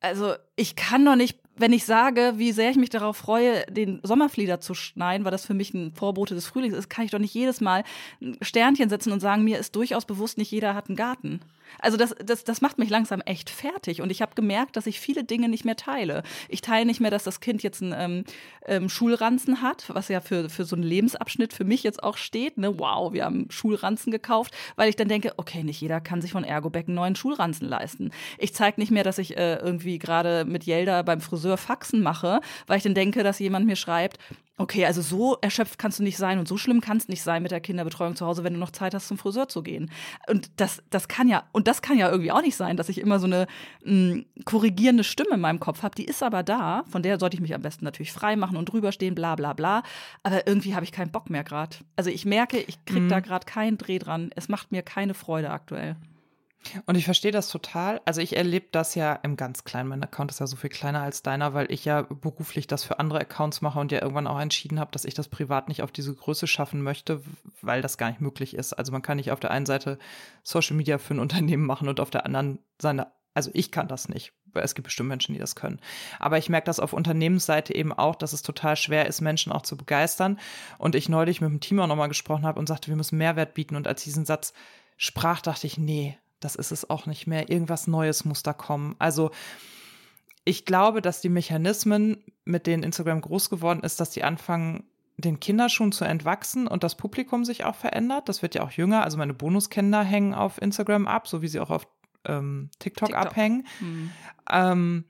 also ich kann doch nicht, wenn ich sage, wie sehr ich mich darauf freue, den Sommerflieder zu schneiden, weil das für mich ein Vorbote des Frühlings ist, kann ich doch nicht jedes Mal ein Sternchen setzen und sagen, mir ist durchaus bewusst, nicht jeder hat einen Garten. Also das, das, das macht mich langsam echt fertig. Und ich habe gemerkt, dass ich viele Dinge nicht mehr teile. Ich teile nicht mehr, dass das Kind jetzt einen ähm, ähm, Schulranzen hat, was ja für, für so einen Lebensabschnitt für mich jetzt auch steht. Ne? Wow, wir haben Schulranzen gekauft, weil ich dann denke, okay, nicht jeder kann sich von Ergobeck einen neuen Schulranzen leisten. Ich zeige nicht mehr, dass ich äh, irgendwie gerade mit Jelda beim Friseur Faxen mache, weil ich dann denke, dass jemand mir schreibt, Okay, also so erschöpft kannst du nicht sein und so schlimm kannst nicht sein mit der Kinderbetreuung zu Hause, wenn du noch Zeit hast, zum Friseur zu gehen. Und das, das kann ja, und das kann ja irgendwie auch nicht sein, dass ich immer so eine mh, korrigierende Stimme in meinem Kopf habe. Die ist aber da, von der sollte ich mich am besten natürlich frei machen und drüber stehen, bla bla bla. Aber irgendwie habe ich keinen Bock mehr gerade. Also ich merke, ich krieg Mhm. da gerade keinen Dreh dran. Es macht mir keine Freude aktuell. Und ich verstehe das total. Also ich erlebe das ja im ganz kleinen. Mein Account ist ja so viel kleiner als deiner, weil ich ja beruflich das für andere Accounts mache und ja irgendwann auch entschieden habe, dass ich das privat nicht auf diese Größe schaffen möchte, weil das gar nicht möglich ist. Also man kann nicht auf der einen Seite Social Media für ein Unternehmen machen und auf der anderen seine, also ich kann das nicht. Es gibt bestimmt Menschen, die das können. Aber ich merke das auf Unternehmensseite eben auch, dass es total schwer ist, Menschen auch zu begeistern. Und ich neulich mit dem Team auch nochmal gesprochen habe und sagte, wir müssen Mehrwert bieten. Und als ich diesen Satz sprach, dachte ich, nee, das ist es auch nicht mehr. Irgendwas Neues muss da kommen. Also ich glaube, dass die Mechanismen, mit denen Instagram groß geworden ist, dass die anfangen den Kinderschuhen zu entwachsen und das Publikum sich auch verändert. Das wird ja auch jünger. Also meine Bonuskinder hängen auf Instagram ab, so wie sie auch auf ähm, TikTok, TikTok, abhängen. Mhm. Ähm,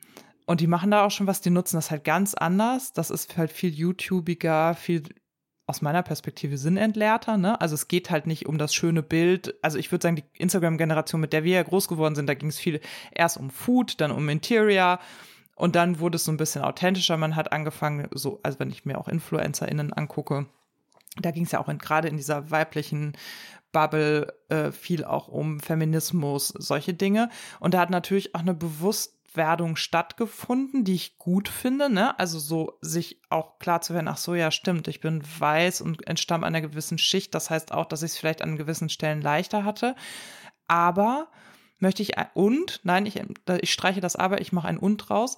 und die machen da auch schon was, die nutzen das halt ganz anders. Das ist halt viel YouTubiger, viel aus meiner Perspektive sinnentleerter. Ne? Also es geht halt nicht um das schöne Bild. Also ich würde sagen, die Instagram-Generation, mit der wir ja groß geworden sind, da ging es viel erst um Food, dann um Interior und dann wurde es so ein bisschen authentischer. Man hat angefangen, so, also wenn ich mir auch InfluencerInnen angucke, da ging es ja auch gerade in dieser weiblichen Bubble äh, viel auch um Feminismus, solche Dinge. Und da hat natürlich auch eine Bewusstwerdung stattgefunden, die ich gut finde, ne? Also so sich auch klar zu werden, ach so, ja, stimmt, ich bin weiß und entstamme einer gewissen Schicht. Das heißt auch, dass ich es vielleicht an gewissen Stellen leichter hatte. Aber möchte ich und, nein, ich, ich streiche das aber, ich mache ein und raus.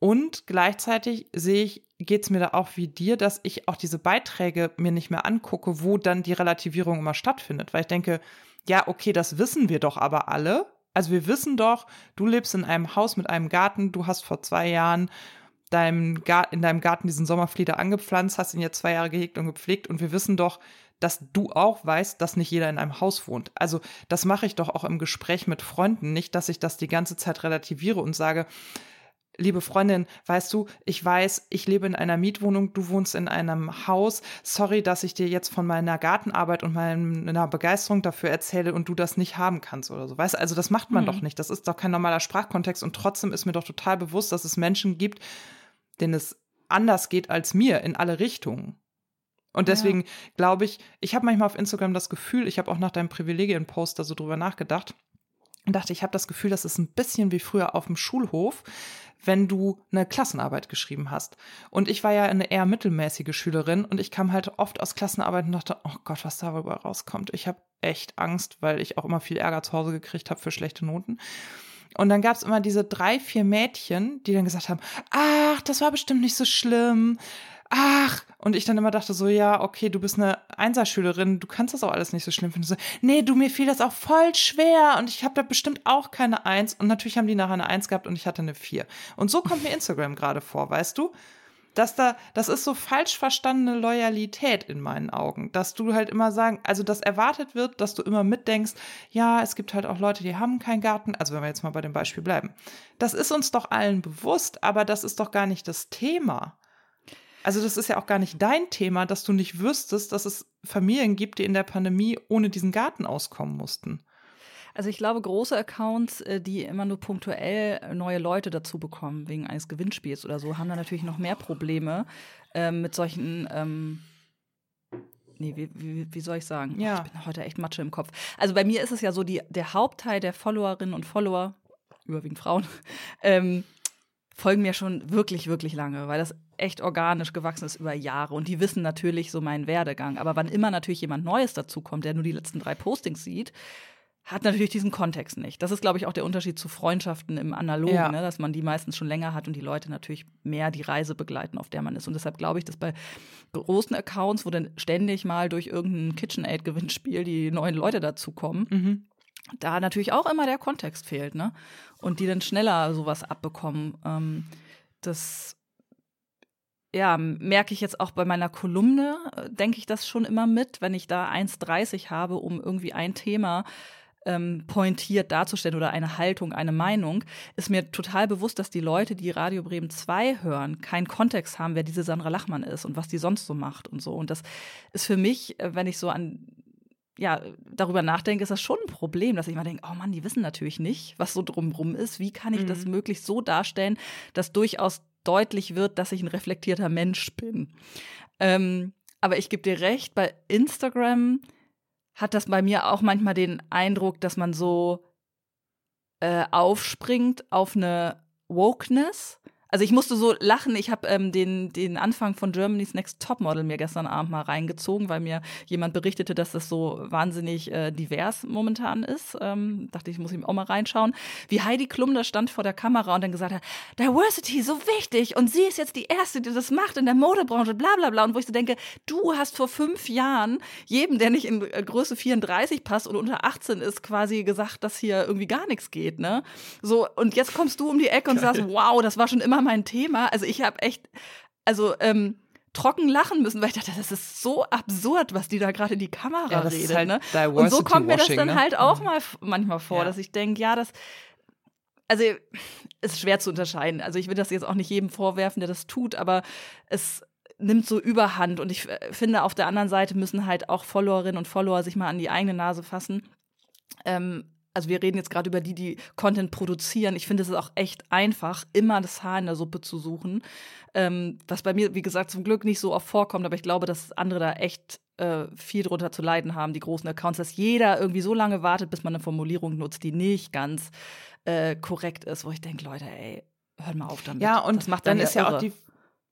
Und gleichzeitig sehe ich, geht es mir da auch wie dir, dass ich auch diese Beiträge mir nicht mehr angucke, wo dann die Relativierung immer stattfindet. Weil ich denke, ja, okay, das wissen wir doch aber alle. Also wir wissen doch, du lebst in einem Haus mit einem Garten, du hast vor zwei Jahren deinem in deinem Garten diesen Sommerflieder angepflanzt, hast ihn jetzt zwei Jahre gehegt und gepflegt und wir wissen doch, dass du auch weißt, dass nicht jeder in einem Haus wohnt. Also das mache ich doch auch im Gespräch mit Freunden, nicht, dass ich das die ganze Zeit relativiere und sage, liebe Freundin, weißt du, ich weiß, ich lebe in einer Mietwohnung, du wohnst in einem Haus. Sorry, dass ich dir jetzt von meiner Gartenarbeit und meiner Begeisterung dafür erzähle und du das nicht haben kannst oder so. Weißt du, also das macht man mhm. doch nicht. Das ist doch kein normaler Sprachkontext und trotzdem ist mir doch total bewusst, dass es Menschen gibt, denen es anders geht als mir in alle Richtungen. Und deswegen ja. glaube ich, ich habe manchmal auf Instagram das Gefühl, ich habe auch nach deinem Privilegien-Post da so drüber nachgedacht und dachte, ich habe das Gefühl, das ist ein bisschen wie früher auf dem Schulhof, wenn du eine Klassenarbeit geschrieben hast. Und ich war ja eine eher mittelmäßige Schülerin und ich kam halt oft aus Klassenarbeiten und dachte, oh Gott, was darüber rauskommt. Ich habe echt Angst, weil ich auch immer viel Ärger zu Hause gekriegt habe für schlechte Noten. Und dann gab es immer diese drei, vier Mädchen, die dann gesagt haben, ach, das war bestimmt nicht so schlimm ach, und ich dann immer dachte so, ja, okay, du bist eine Einserschülerin, du kannst das auch alles nicht so schlimm finden. So, nee, du, mir fiel das auch voll schwer und ich habe da bestimmt auch keine Eins. Und natürlich haben die nachher eine Eins gehabt und ich hatte eine Vier. Und so kommt mir Instagram gerade vor, weißt du? Dass da, das ist so falsch verstandene Loyalität in meinen Augen, dass du halt immer sagen, also dass erwartet wird, dass du immer mitdenkst, ja, es gibt halt auch Leute, die haben keinen Garten, also wenn wir jetzt mal bei dem Beispiel bleiben. Das ist uns doch allen bewusst, aber das ist doch gar nicht das Thema. Also das ist ja auch gar nicht dein Thema, dass du nicht wüsstest, dass es Familien gibt, die in der Pandemie ohne diesen Garten auskommen mussten. Also ich glaube, große Accounts, äh, die immer nur punktuell neue Leute dazu bekommen, wegen eines Gewinnspiels oder so, haben da natürlich noch mehr Probleme äh, mit solchen ähm nee, wie, wie, wie, soll ich sagen? Ja. Ich bin heute echt Matsche im Kopf. Also bei mir ist es ja so, die, der Hauptteil der Followerinnen und Follower, überwiegend Frauen, ähm, folgen mir schon wirklich, wirklich lange, weil das echt organisch gewachsen ist über Jahre. Und die wissen natürlich so meinen Werdegang. Aber wann immer natürlich jemand Neues dazukommt, der nur die letzten drei Postings sieht, hat natürlich diesen Kontext nicht. Das ist, glaube ich, auch der Unterschied zu Freundschaften im Analogen, ja. ne? dass man die meistens schon länger hat und die Leute natürlich mehr die Reise begleiten, auf der man ist. Und deshalb glaube ich, dass bei großen Accounts, wo dann ständig mal durch irgendein KitchenAid-Gewinnspiel die neuen Leute dazukommen, mhm da natürlich auch immer der Kontext fehlt, ne? Und die dann schneller sowas abbekommen. Ähm, das ja, merke ich jetzt auch bei meiner Kolumne, äh, denke ich das schon immer mit, wenn ich da 1,30 habe, um irgendwie ein Thema ähm, pointiert darzustellen oder eine Haltung, eine Meinung, ist mir total bewusst, dass die Leute, die Radio Bremen 2 hören, keinen Kontext haben, wer diese Sandra Lachmann ist und was die sonst so macht und so. Und das ist für mich, äh, wenn ich so an ja, darüber nachdenke, ist das schon ein Problem, dass ich mal denke, oh Mann, die wissen natürlich nicht, was so drumrum ist. Wie kann ich mhm. das möglichst so darstellen, dass durchaus deutlich wird, dass ich ein reflektierter Mensch bin. Ähm, aber ich gebe dir recht, bei Instagram hat das bei mir auch manchmal den Eindruck, dass man so äh, aufspringt auf eine Wokeness also ich musste so lachen. Ich habe ähm, den, den Anfang von Germany's Next Topmodel mir gestern Abend mal reingezogen, weil mir jemand berichtete, dass das so wahnsinnig äh, divers momentan ist. Ähm, dachte ich, muss ich auch mal reinschauen. Wie Heidi Klum da stand vor der Kamera und dann gesagt hat, Diversity, so wichtig. Und sie ist jetzt die Erste, die das macht in der Modebranche, bla bla bla. Und wo ich so denke, du hast vor fünf Jahren jedem, der nicht in äh, Größe 34 passt und unter 18 ist, quasi gesagt, dass hier irgendwie gar nichts geht. Ne? So, und jetzt kommst du um die Ecke und Geil. sagst, wow, das war schon immer immer mein Thema. Also ich habe echt, also ähm, trocken lachen müssen, weil ich dachte, das ist so absurd, was die da gerade in die Kamera Ja, redet. ist halt ne? Und so kommt mir das dann ne? halt auch Mhm. mal manchmal vor, Ja. dass ich denke, ja, das. Also, es ist schwer zu unterscheiden. Also, ich will das jetzt auch nicht jedem vorwerfen, der das tut, aber es nimmt so überhand. Und ich äh, finde, auf der anderen Seite müssen halt auch Followerinnen und Follower sich mal an die eigene Nase fassen. Ähm, also wir reden jetzt gerade über die, die Content produzieren. Ich finde, es ist auch echt einfach, immer das Haar in der Suppe zu suchen. Ähm, was bei mir, wie gesagt, zum Glück nicht so oft vorkommt, aber ich glaube, dass andere da echt äh, viel drunter zu leiden haben, die großen Accounts, dass jeder irgendwie so lange wartet, bis man eine Formulierung nutzt, die nicht ganz äh, korrekt ist, wo ich denke, Leute, ey, hört mal auf damit. Ja, und das macht dann einen ist ja auch irre. die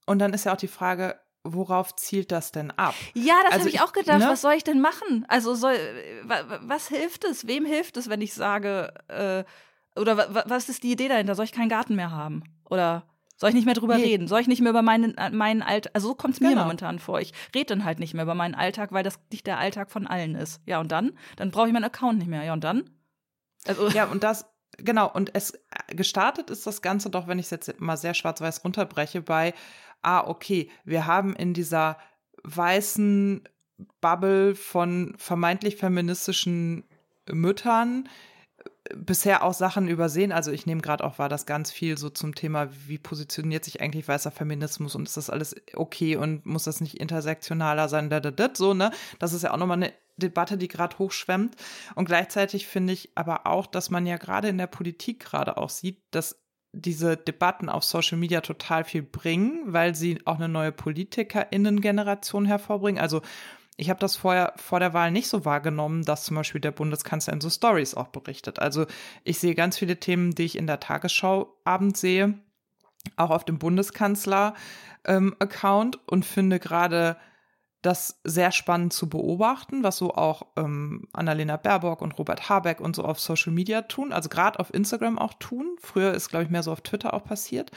und dann ist ja auch die Frage, worauf zielt das denn ab? Ja, das Also habe ich auch gedacht. ne? Was soll ich denn machen? Also soll, wa- wa- was hilft es? Wem hilft es, wenn ich sage, äh, oder wa- wa- was ist die Idee dahinter? Soll ich keinen Garten mehr haben? Oder soll ich nicht mehr drüber Nee. reden? Soll ich nicht mehr über meinen, äh, meinen Alltag? Also so kommt es mir Genau. momentan vor. Ich rede dann halt nicht mehr über meinen Alltag, weil das nicht der Alltag von allen ist. Ja, und dann? Dann brauche ich meinen Account nicht mehr. Ja, und dann? Also, Ja, und das, genau, und es äh, gestartet ist das Ganze doch, wenn ich es jetzt mal sehr schwarz-weiß runterbreche, bei, ah, okay, wir haben in dieser weißen Bubble von vermeintlich feministischen Müttern äh, bisher auch Sachen übersehen. Also ich nehme gerade auch wahr, dass ganz viel so zum Thema, wie positioniert sich eigentlich weißer Feminismus und ist das alles okay und muss das nicht intersektionaler sein, da, da, da, so, ne? Das ist ja auch nochmal eine Debatte, die gerade hochschwemmt. Und gleichzeitig finde ich aber auch, dass man ja gerade in der Politik gerade auch sieht, dass diese Debatten auf Social Media total viel bringen, weil sie auch eine neue PolitikerInnen-Generation hervorbringen. Also ich habe das vorher vor der Wahl nicht so wahrgenommen, dass zum Beispiel der Bundeskanzler in so Stories auch berichtet. Also ich sehe ganz viele Themen, die ich in der Tagesschau abends sehe, auch auf dem Bundeskanzler-Account und finde gerade das sehr spannend zu beobachten, was so auch ähm, Annalena Baerbock und Robert Habeck und so auf Social Media tun, also gerade auf Instagram auch tun. Früher ist, glaube ich, mehr so auf Twitter auch passiert.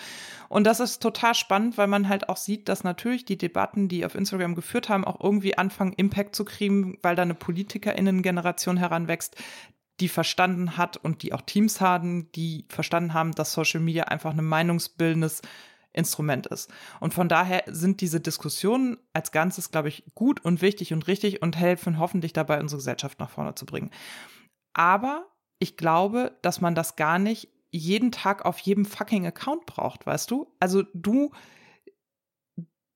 Und das ist total spannend, weil man halt auch sieht, dass natürlich die Debatten, die auf Instagram geführt haben, auch irgendwie anfangen, Impact zu kriegen, weil da eine PolitikerInnen-Generation heranwächst, die verstanden hat und die auch Teams haben, die verstanden haben, dass Social Media einfach ein meinungsbildendes Instrument ist. Und von daher sind diese Diskussionen als Ganzes, glaube ich, gut und wichtig und richtig und helfen hoffentlich dabei, unsere Gesellschaft nach vorne zu bringen. Aber ich glaube, dass man das gar nicht jeden Tag auf jedem fucking Account braucht, weißt du? Also du,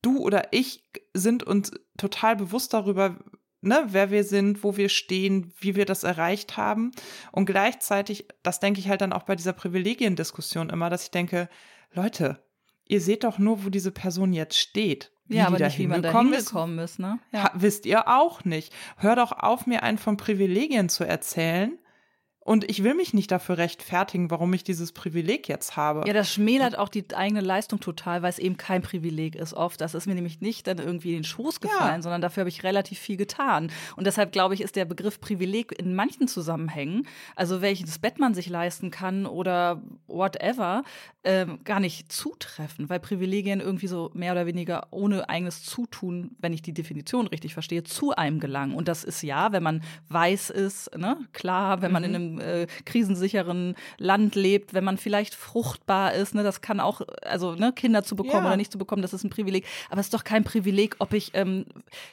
du oder ich sind uns total bewusst darüber, ne, wer wir sind, wo wir stehen, wie wir das erreicht haben. Und gleichzeitig, das denke ich halt dann auch bei dieser Privilegiendiskussion immer, dass ich denke, Leute, ihr seht doch nur, wo diese Person jetzt steht. Wie ja, aber nicht, wie man da hingekommen ist. ist, ne? Ha, wisst ihr auch nicht. Hör doch auf, mir einen von Privilegien zu erzählen. Und ich will mich nicht dafür rechtfertigen, warum ich dieses Privileg jetzt habe. Ja, das schmälert auch die eigene Leistung total, weil es eben kein Privileg ist oft. Das ist mir nämlich nicht dann irgendwie in den Schoß gefallen, Ja. sondern dafür habe ich relativ viel getan. Und deshalb glaube ich, ist der Begriff Privileg in manchen Zusammenhängen, also welches Bett man sich leisten kann oder whatever, ähm, gar nicht zutreffend, weil Privilegien irgendwie so mehr oder weniger ohne eigenes Zutun, wenn ich die Definition richtig verstehe, zu einem gelangen. Und das ist ja, wenn man weiß ist, ne, klar, wenn man in einem äh, krisensicheren Land lebt, wenn man vielleicht fruchtbar ist, ne, das kann auch, also ne, Kinder zu bekommen Ja. oder nicht zu bekommen, das ist ein Privileg. Aber es ist doch kein Privileg, ob ich ähm,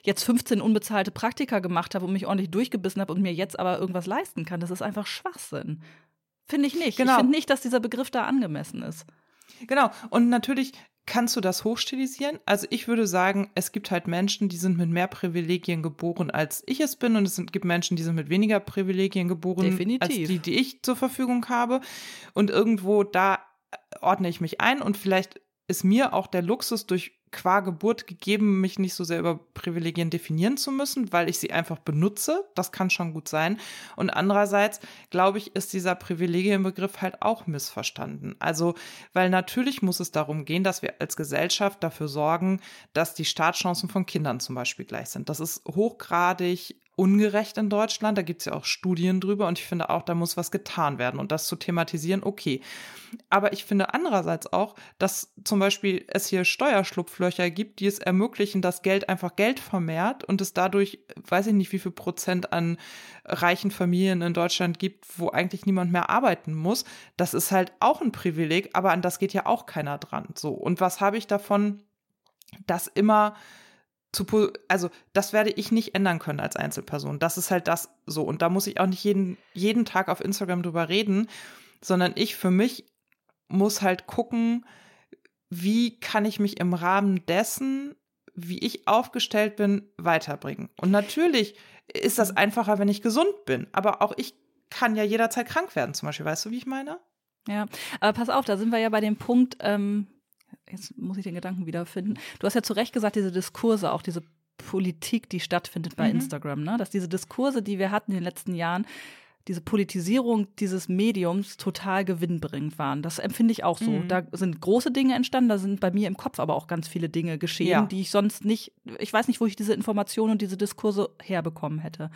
jetzt 15 unbezahlte Praktika gemacht habe und mich ordentlich durchgebissen habe und mir jetzt aber irgendwas leisten kann. Das ist einfach Schwachsinn. Finde ich nicht. Genau. Ich finde nicht, dass dieser Begriff da angemessen ist. Genau. Und natürlich kannst du das hochstilisieren. Also ich würde sagen, es gibt halt Menschen, die sind mit mehr Privilegien geboren, als ich es bin. Und es gibt Menschen, die sind mit weniger Privilegien geboren, Definitiv. als die, die ich zur Verfügung habe. Und irgendwo da ordne ich mich ein. Und vielleicht ist mir auch der Luxus durch qua Geburt gegeben, mich nicht so sehr über Privilegien definieren zu müssen, weil ich sie einfach benutze. Das kann schon gut sein. Und andererseits, glaube ich, ist dieser Privilegienbegriff halt auch missverstanden. Also, weil natürlich muss es darum gehen, dass wir als Gesellschaft dafür sorgen, dass die Startchancen von Kindern zum Beispiel gleich sind. Das ist hochgradig ungerecht in Deutschland. Da gibt es ja auch Studien drüber und ich finde auch, da muss was getan werden. Und das zu thematisieren, okay. Aber ich finde andererseits auch, dass zum Beispiel es hier Steuerschlupflöcher gibt, die es ermöglichen, dass Geld einfach Geld vermehrt und es dadurch, weiß ich nicht, wie viel Prozent an reichen Familien in Deutschland gibt, wo eigentlich niemand mehr arbeiten muss. Das ist halt auch ein Privileg, aber an das geht ja auch keiner dran. So. Und was habe ich davon? das immer zu, also das werde ich nicht ändern können als Einzelperson. Das ist halt das so. Und da muss ich auch nicht jeden, jeden Tag auf Instagram drüber reden, sondern ich für mich muss halt gucken, wie kann ich mich im Rahmen dessen, wie ich aufgestellt bin, weiterbringen. Und natürlich ist das einfacher, wenn ich gesund bin. Aber auch ich kann ja jederzeit krank werden, zum Beispiel. Weißt du, wie ich meine? Ja, aber pass auf, da sind wir ja bei dem Punkt, ähm, jetzt muss ich den Gedanken wiederfinden. Du hast ja zu Recht gesagt, diese Diskurse, auch diese Politik, die stattfindet bei mhm. Instagram, ne? dass diese Diskurse, die wir hatten in den letzten Jahren, diese Politisierung dieses Mediums total gewinnbringend waren. Das empfinde ich auch so. Mhm. Da sind große Dinge entstanden, da sind bei mir im Kopf aber auch ganz viele Dinge geschehen, ja. die ich sonst nicht, ich weiß nicht, wo ich diese Informationen und diese Diskurse herbekommen hätte.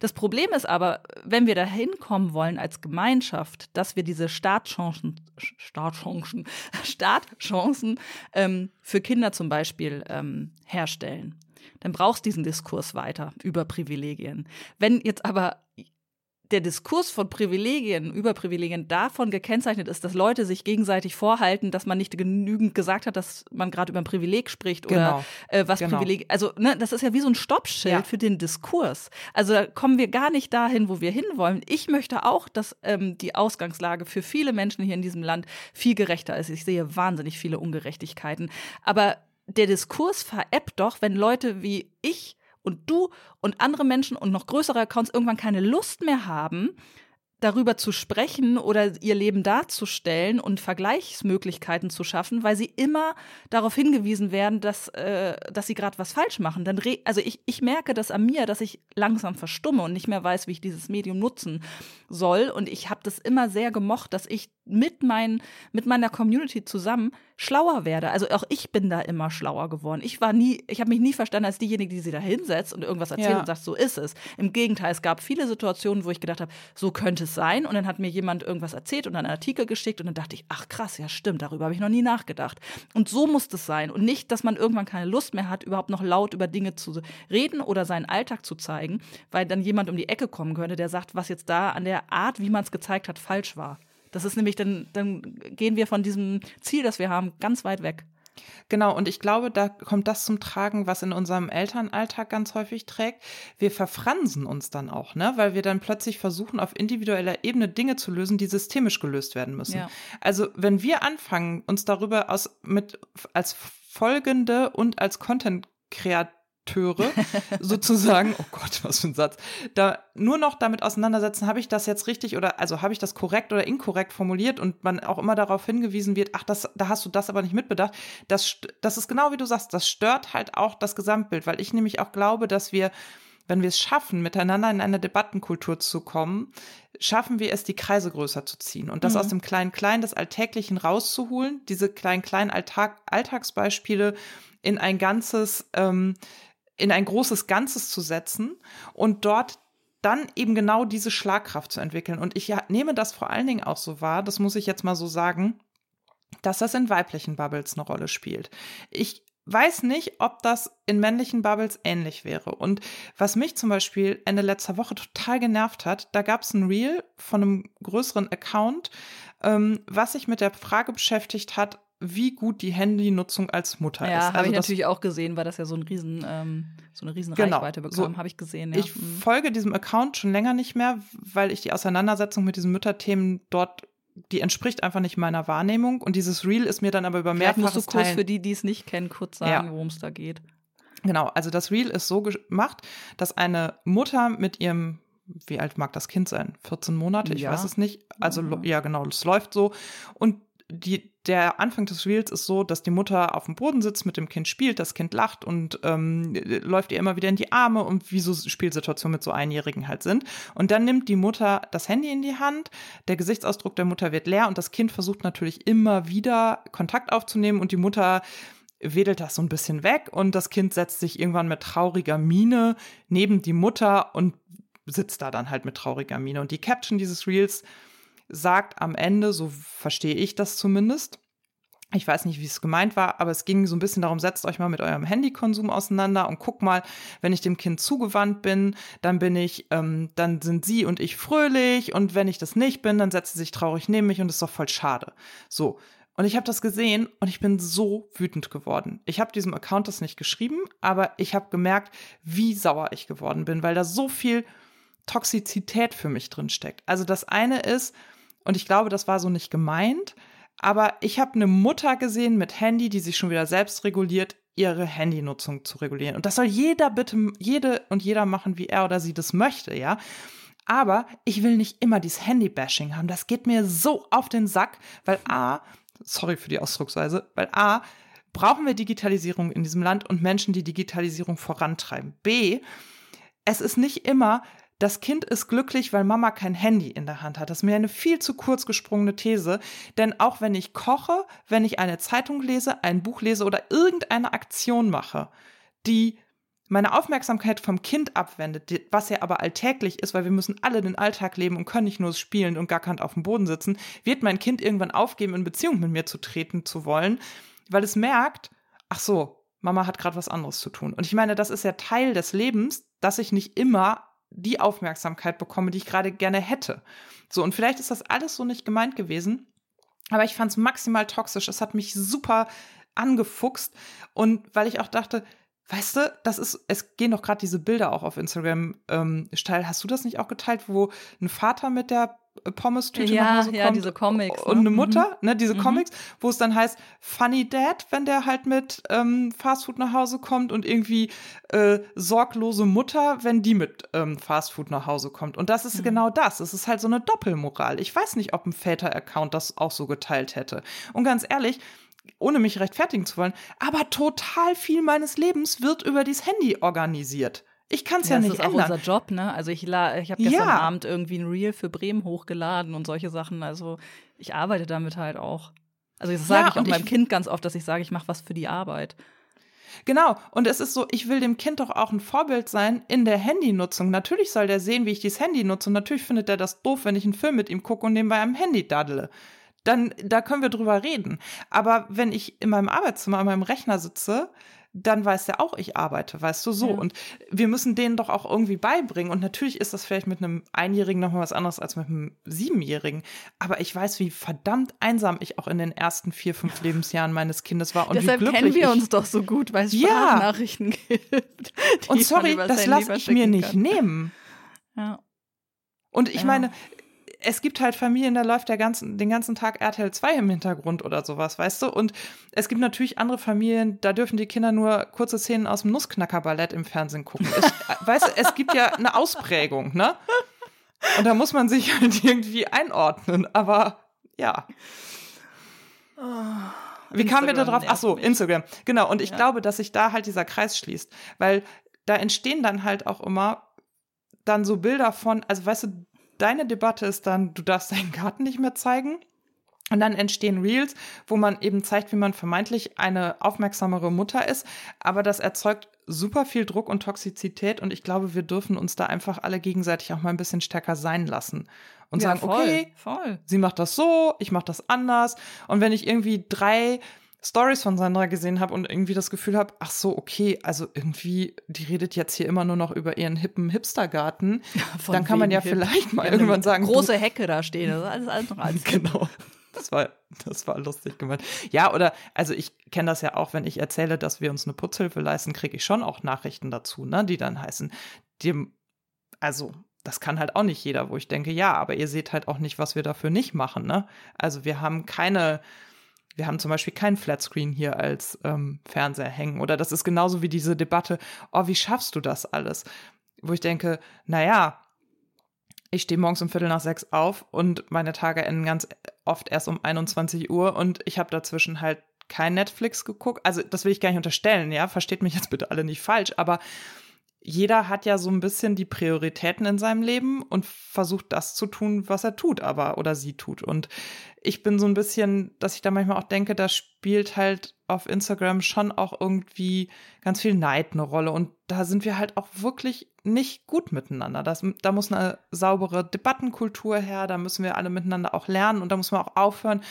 Das Problem ist aber, wenn wir dahin kommen wollen als Gemeinschaft, dass wir diese Startchancen, Startchancen, Startchancen ähm, für Kinder zum Beispiel ähm, herstellen dann brauchst du diesen Diskurs weiter über Privilegien. Wenn jetzt aber der Diskurs von Privilegien, Überprivilegien davon gekennzeichnet ist, dass Leute sich gegenseitig vorhalten, dass man nicht genügend gesagt hat, dass man gerade über ein Privileg spricht oder genau. äh, was genau. Privileg, also ne, das ist ja wie so ein Stoppschild ja. für den Diskurs. Also da kommen wir gar nicht dahin, wo wir hinwollen. Ich möchte auch, dass ähm, die Ausgangslage für viele Menschen hier in diesem Land viel gerechter ist. Ich sehe wahnsinnig viele Ungerechtigkeiten, aber der Diskurs veräppt doch, wenn Leute wie ich und du und andere Menschen und noch größere Accounts irgendwann keine Lust mehr haben, darüber zu sprechen oder ihr Leben darzustellen und Vergleichsmöglichkeiten zu schaffen, weil sie immer darauf hingewiesen werden, dass, äh, dass sie gerade was falsch machen. Dann also ich, ich merke das an mir, dass ich langsam verstumme und nicht mehr weiß, wie ich dieses Medium nutzen soll. Und ich habe das immer sehr gemocht, dass ich mit, mein, mit meiner Community zusammen schlauer werde. Also auch ich bin da immer schlauer geworden. Ich war nie, ich habe mich nie verstanden als diejenige, die sich da hinsetzt und irgendwas erzählt ja. und sagt, so ist es. Im Gegenteil, es gab viele Situationen, wo ich gedacht habe, so könnte es sein. Und dann hat mir jemand irgendwas erzählt und einen Artikel geschickt und dann dachte ich, ach krass, ja stimmt, darüber habe ich noch nie nachgedacht. Und so muss es sein. Und nicht, dass man irgendwann keine Lust mehr hat, überhaupt noch laut über Dinge zu reden oder seinen Alltag zu zeigen, weil dann jemand um die Ecke kommen könnte, der sagt, was jetzt da an der Art, wie man es gezeigt hat, falsch war. Das ist nämlich, dann, dann gehen wir von diesem Ziel, das wir haben, ganz weit weg. Genau, und ich glaube, da kommt das zum Tragen, was in unserem Elternalltag ganz häufig trägt. Wir verfransen uns dann auch, ne? Weil wir dann plötzlich versuchen, auf individueller Ebene Dinge zu lösen, die systemisch gelöst werden müssen. Ja. Also, wenn wir anfangen, uns darüber aus, mit, als folgende und als Content kreativ Akteure sozusagen, oh Gott, was für ein Satz, da nur noch damit auseinandersetzen, habe ich das jetzt richtig oder also habe ich das korrekt oder inkorrekt formuliert und man auch immer darauf hingewiesen wird, ach, das, da hast du das aber nicht mitbedacht. Das, das ist genau wie du sagst, das stört halt auch das Gesamtbild, weil ich nämlich auch glaube, dass wir wenn wir es schaffen, miteinander in eine Debattenkultur zu kommen, schaffen wir es, die Kreise größer zu ziehen und das mhm. aus dem Klein-Klein des Alltäglichen rauszuholen, diese Klein-Klein Alltagsbeispiele in ein ganzes ähm, in ein großes Ganzes zu setzen und dort dann eben genau diese Schlagkraft zu entwickeln. Und ich nehme das vor allen Dingen auch so wahr, das muss ich jetzt mal so sagen, dass das in weiblichen Bubbles eine Rolle spielt. Ich weiß nicht, ob das in männlichen Bubbles ähnlich wäre. Und was mich zum Beispiel Ende letzter Woche total genervt hat, da gab es ein Reel von einem größeren Account, ähm, was sich mit der Frage beschäftigt hat, wie gut die Handynutzung als Mutter ja, ist. Ja, habe also ich natürlich auch gesehen, weil das ja so, ein riesen, ähm, so eine riesen genau. Reichweite bekam, so, habe ich gesehen. Ja. Ich mhm. folge diesem Account schon länger nicht mehr, weil ich die Auseinandersetzung mit diesen Mütterthemen dort die entspricht einfach nicht meiner Wahrnehmung und dieses Reel ist mir dann aber über mehrfaches Vielleicht musst du kurz für die, die es nicht kennen, kurz sagen, ja. worum es da geht. Genau, also das Reel ist so gemacht, dass eine Mutter mit ihrem wie alt mag das Kind sein? 14 Monate? Ich ja. weiß es nicht. Also, ja. ja, genau, es läuft so. Und die, der Anfang des Reels ist so, dass die Mutter auf dem Boden sitzt, mit dem Kind spielt, das Kind lacht und ähm, läuft ihr immer wieder in die Arme und wie so Spielsituationen mit so Einjährigen halt sind. Und dann nimmt die Mutter das Handy in die Hand, der Gesichtsausdruck der Mutter wird leer und das Kind versucht natürlich immer wieder Kontakt aufzunehmen und die Mutter wedelt das so ein bisschen weg und das Kind setzt sich irgendwann mit trauriger Miene neben die Mutter und sitzt da dann halt mit trauriger Miene. Und die Caption dieses Reels sagt am Ende, so verstehe ich das zumindest, ich weiß nicht, wie es gemeint war, aber es ging so ein bisschen darum, setzt euch mal mit eurem Handykonsum auseinander und guck mal, wenn ich dem Kind zugewandt bin, dann bin ich, ähm, dann sind sie und ich fröhlich und wenn ich das nicht bin, dann setzt sie sich traurig neben mich und ist doch voll schade. So. Und ich habe das gesehen und ich bin so wütend geworden. Ich habe diesem Account das nicht geschrieben, aber ich habe gemerkt, wie sauer ich geworden bin, weil da so viel Toxizität für mich drin steckt. Also das eine ist, und ich glaube, das war so nicht gemeint, aber ich habe eine Mutter gesehen mit Handy, die sich schon wieder selbst reguliert, ihre Handynutzung zu regulieren. Und das soll jeder bitte, jede und jeder machen, wie er oder sie das möchte, ja. Aber ich will nicht immer dieses Handy-Bashing haben. Das geht mir so auf den Sack, weil A, sorry für die Ausdrucksweise, weil A, brauchen wir Digitalisierung in diesem Land und Menschen, die Digitalisierung vorantreiben. B, es ist nicht immer das Kind ist glücklich, weil Mama kein Handy in der Hand hat. Das ist mir eine viel zu kurz gesprungene These. Denn auch wenn ich koche, wenn ich eine Zeitung lese, ein Buch lese oder irgendeine Aktion mache, die meine Aufmerksamkeit vom Kind abwendet, was ja aber alltäglich ist, weil wir müssen alle den Alltag leben und können nicht nur spielen und gackernd auf dem Boden sitzen, wird mein Kind irgendwann aufgeben, in Beziehung mit mir zu treten zu wollen, weil es merkt, ach so, Mama hat gerade was anderes zu tun. Und ich meine, das ist ja Teil des Lebens, dass ich nicht immer die Aufmerksamkeit bekomme, die ich gerade gerne hätte. So, und vielleicht ist das alles so nicht gemeint gewesen, aber ich fand es maximal toxisch. Es hat mich super angefuchst und weil ich auch dachte, Weißt du, das ist, es gehen doch gerade diese Bilder auch auf Instagram ähm, steil. Hast du das nicht auch geteilt, wo ein Vater mit der Pommes-Tüte ja, nach Hause ja, kommt? diese Comics. Und eine ne? Mutter, Mhm. ne, diese Mhm. Comics, wo es dann heißt, Funny Dad, wenn der halt mit ähm, Fastfood nach Hause kommt und irgendwie äh, sorglose Mutter, wenn die mit ähm, Fastfood nach Hause kommt. Und das ist Mhm. genau das. Es ist halt so eine Doppelmoral. Ich weiß nicht, ob ein Väter-Account das auch so geteilt hätte. Und ganz ehrlich, ohne mich rechtfertigen zu wollen, aber total viel meines Lebens wird über dieses Handy organisiert. Ich kann es ja, das nicht ist auch ändern. unser Job, ne? Also ich, ich habe gestern Ja. Abend irgendwie ein Reel für Bremen hochgeladen und solche Sachen. Also ich arbeite damit halt auch. Also das sage Ja, ich auch meinem ich- Kind ganz oft, dass ich sage, ich mache was für die Arbeit. Genau. Und es ist so, ich will dem Kind doch auch ein Vorbild sein in der Handynutzung. Natürlich soll der sehen, wie ich dieses Handy nutze. Und natürlich findet er das doof, wenn ich einen Film mit ihm gucke und nebenbei am Handy daddle. Dann, da können wir drüber reden. Aber wenn ich in meinem Arbeitszimmer an meinem Rechner sitze, dann weiß der auch, ich arbeite, weißt du so. Ja. Und wir müssen denen doch auch irgendwie beibringen. Und natürlich ist das vielleicht mit einem Einjährigen nochmal was anderes als mit einem Siebenjährigen. Aber ich weiß, wie verdammt einsam ich auch in den ersten vier, fünf Lebensjahren meines Kindes war. Und Deshalb wie glücklich kennen wir uns doch so gut, weil es Ja. Sprachnachrichten gibt. die Und sorry, das lasse ich mir nicht kann. nehmen. Ja. Und ich Ja. meine, es gibt halt Familien, da läuft der ganzen, den ganzen Tag RTL 2 im Hintergrund oder sowas, weißt du? Und es gibt natürlich andere Familien, da dürfen die Kinder nur kurze Szenen aus dem Nussknacker-Ballett im Fernsehen gucken. Es, weißt du, es gibt ja eine Ausprägung, ne? Und da muss man sich halt irgendwie einordnen, aber ja. Wie kamen wir da drauf? Ach so. Instagram. Genau. Und ich Ja. glaube, dass sich da halt dieser Kreis schließt, weil da entstehen dann halt auch immer dann so Bilder von, also weißt du, deine Debatte ist dann, du darfst deinen Garten nicht mehr zeigen. Und dann entstehen Reels, wo man eben zeigt, wie man vermeintlich eine aufmerksamere Mutter ist. Aber das erzeugt super viel Druck und Toxizität. Und ich glaube, wir dürfen uns da einfach alle gegenseitig auch mal ein bisschen stärker sein lassen. Und ja, sagen, voll, okay, voll. sie macht das so, ich mache das anders. Und wenn ich irgendwie drei Stories von Sandra gesehen habe und irgendwie das Gefühl habe, ach so, okay, also irgendwie, die redet jetzt hier immer nur noch über ihren hippen Hipstergarten, Von dann kann man ja hip. vielleicht mal Ja, irgendwann sagen, Große Hecke da stehen. Das ist alles, alles noch alles. genau. Das war, das war lustig gemeint. Ja, oder, also ich kenne das ja auch, wenn ich erzähle, dass wir uns eine Putzhilfe leisten, kriege ich schon auch Nachrichten dazu, ne, die dann heißen, dem, also das kann halt auch nicht jeder, wo ich denke, ja, aber ihr seht halt auch nicht, was wir dafür nicht machen, ne? Also wir haben keine, wir haben zum Beispiel keinen Flatscreen hier als ähm, Fernseher hängen. Oder das ist genauso wie diese Debatte, oh, wie schaffst du das alles? Wo ich denke, naja, ich stehe morgens um Viertel nach sechs auf und meine Tage enden ganz oft erst um 21 Uhr und ich habe dazwischen halt kein Netflix geguckt. Also das will ich gar nicht unterstellen, ja, versteht mich jetzt bitte alle nicht falsch, aber jeder hat ja so ein bisschen die Prioritäten in seinem Leben und versucht das zu tun, was er tut, aber oder sie tut. Und ich bin so ein bisschen, dass ich da manchmal auch denke, da spielt halt auf Instagram schon auch irgendwie ganz viel Neid eine Rolle. Und da sind wir halt auch wirklich nicht gut miteinander. Das, da muss eine saubere Debattenkultur her, da müssen wir alle miteinander auch lernen und da muss man auch aufhören,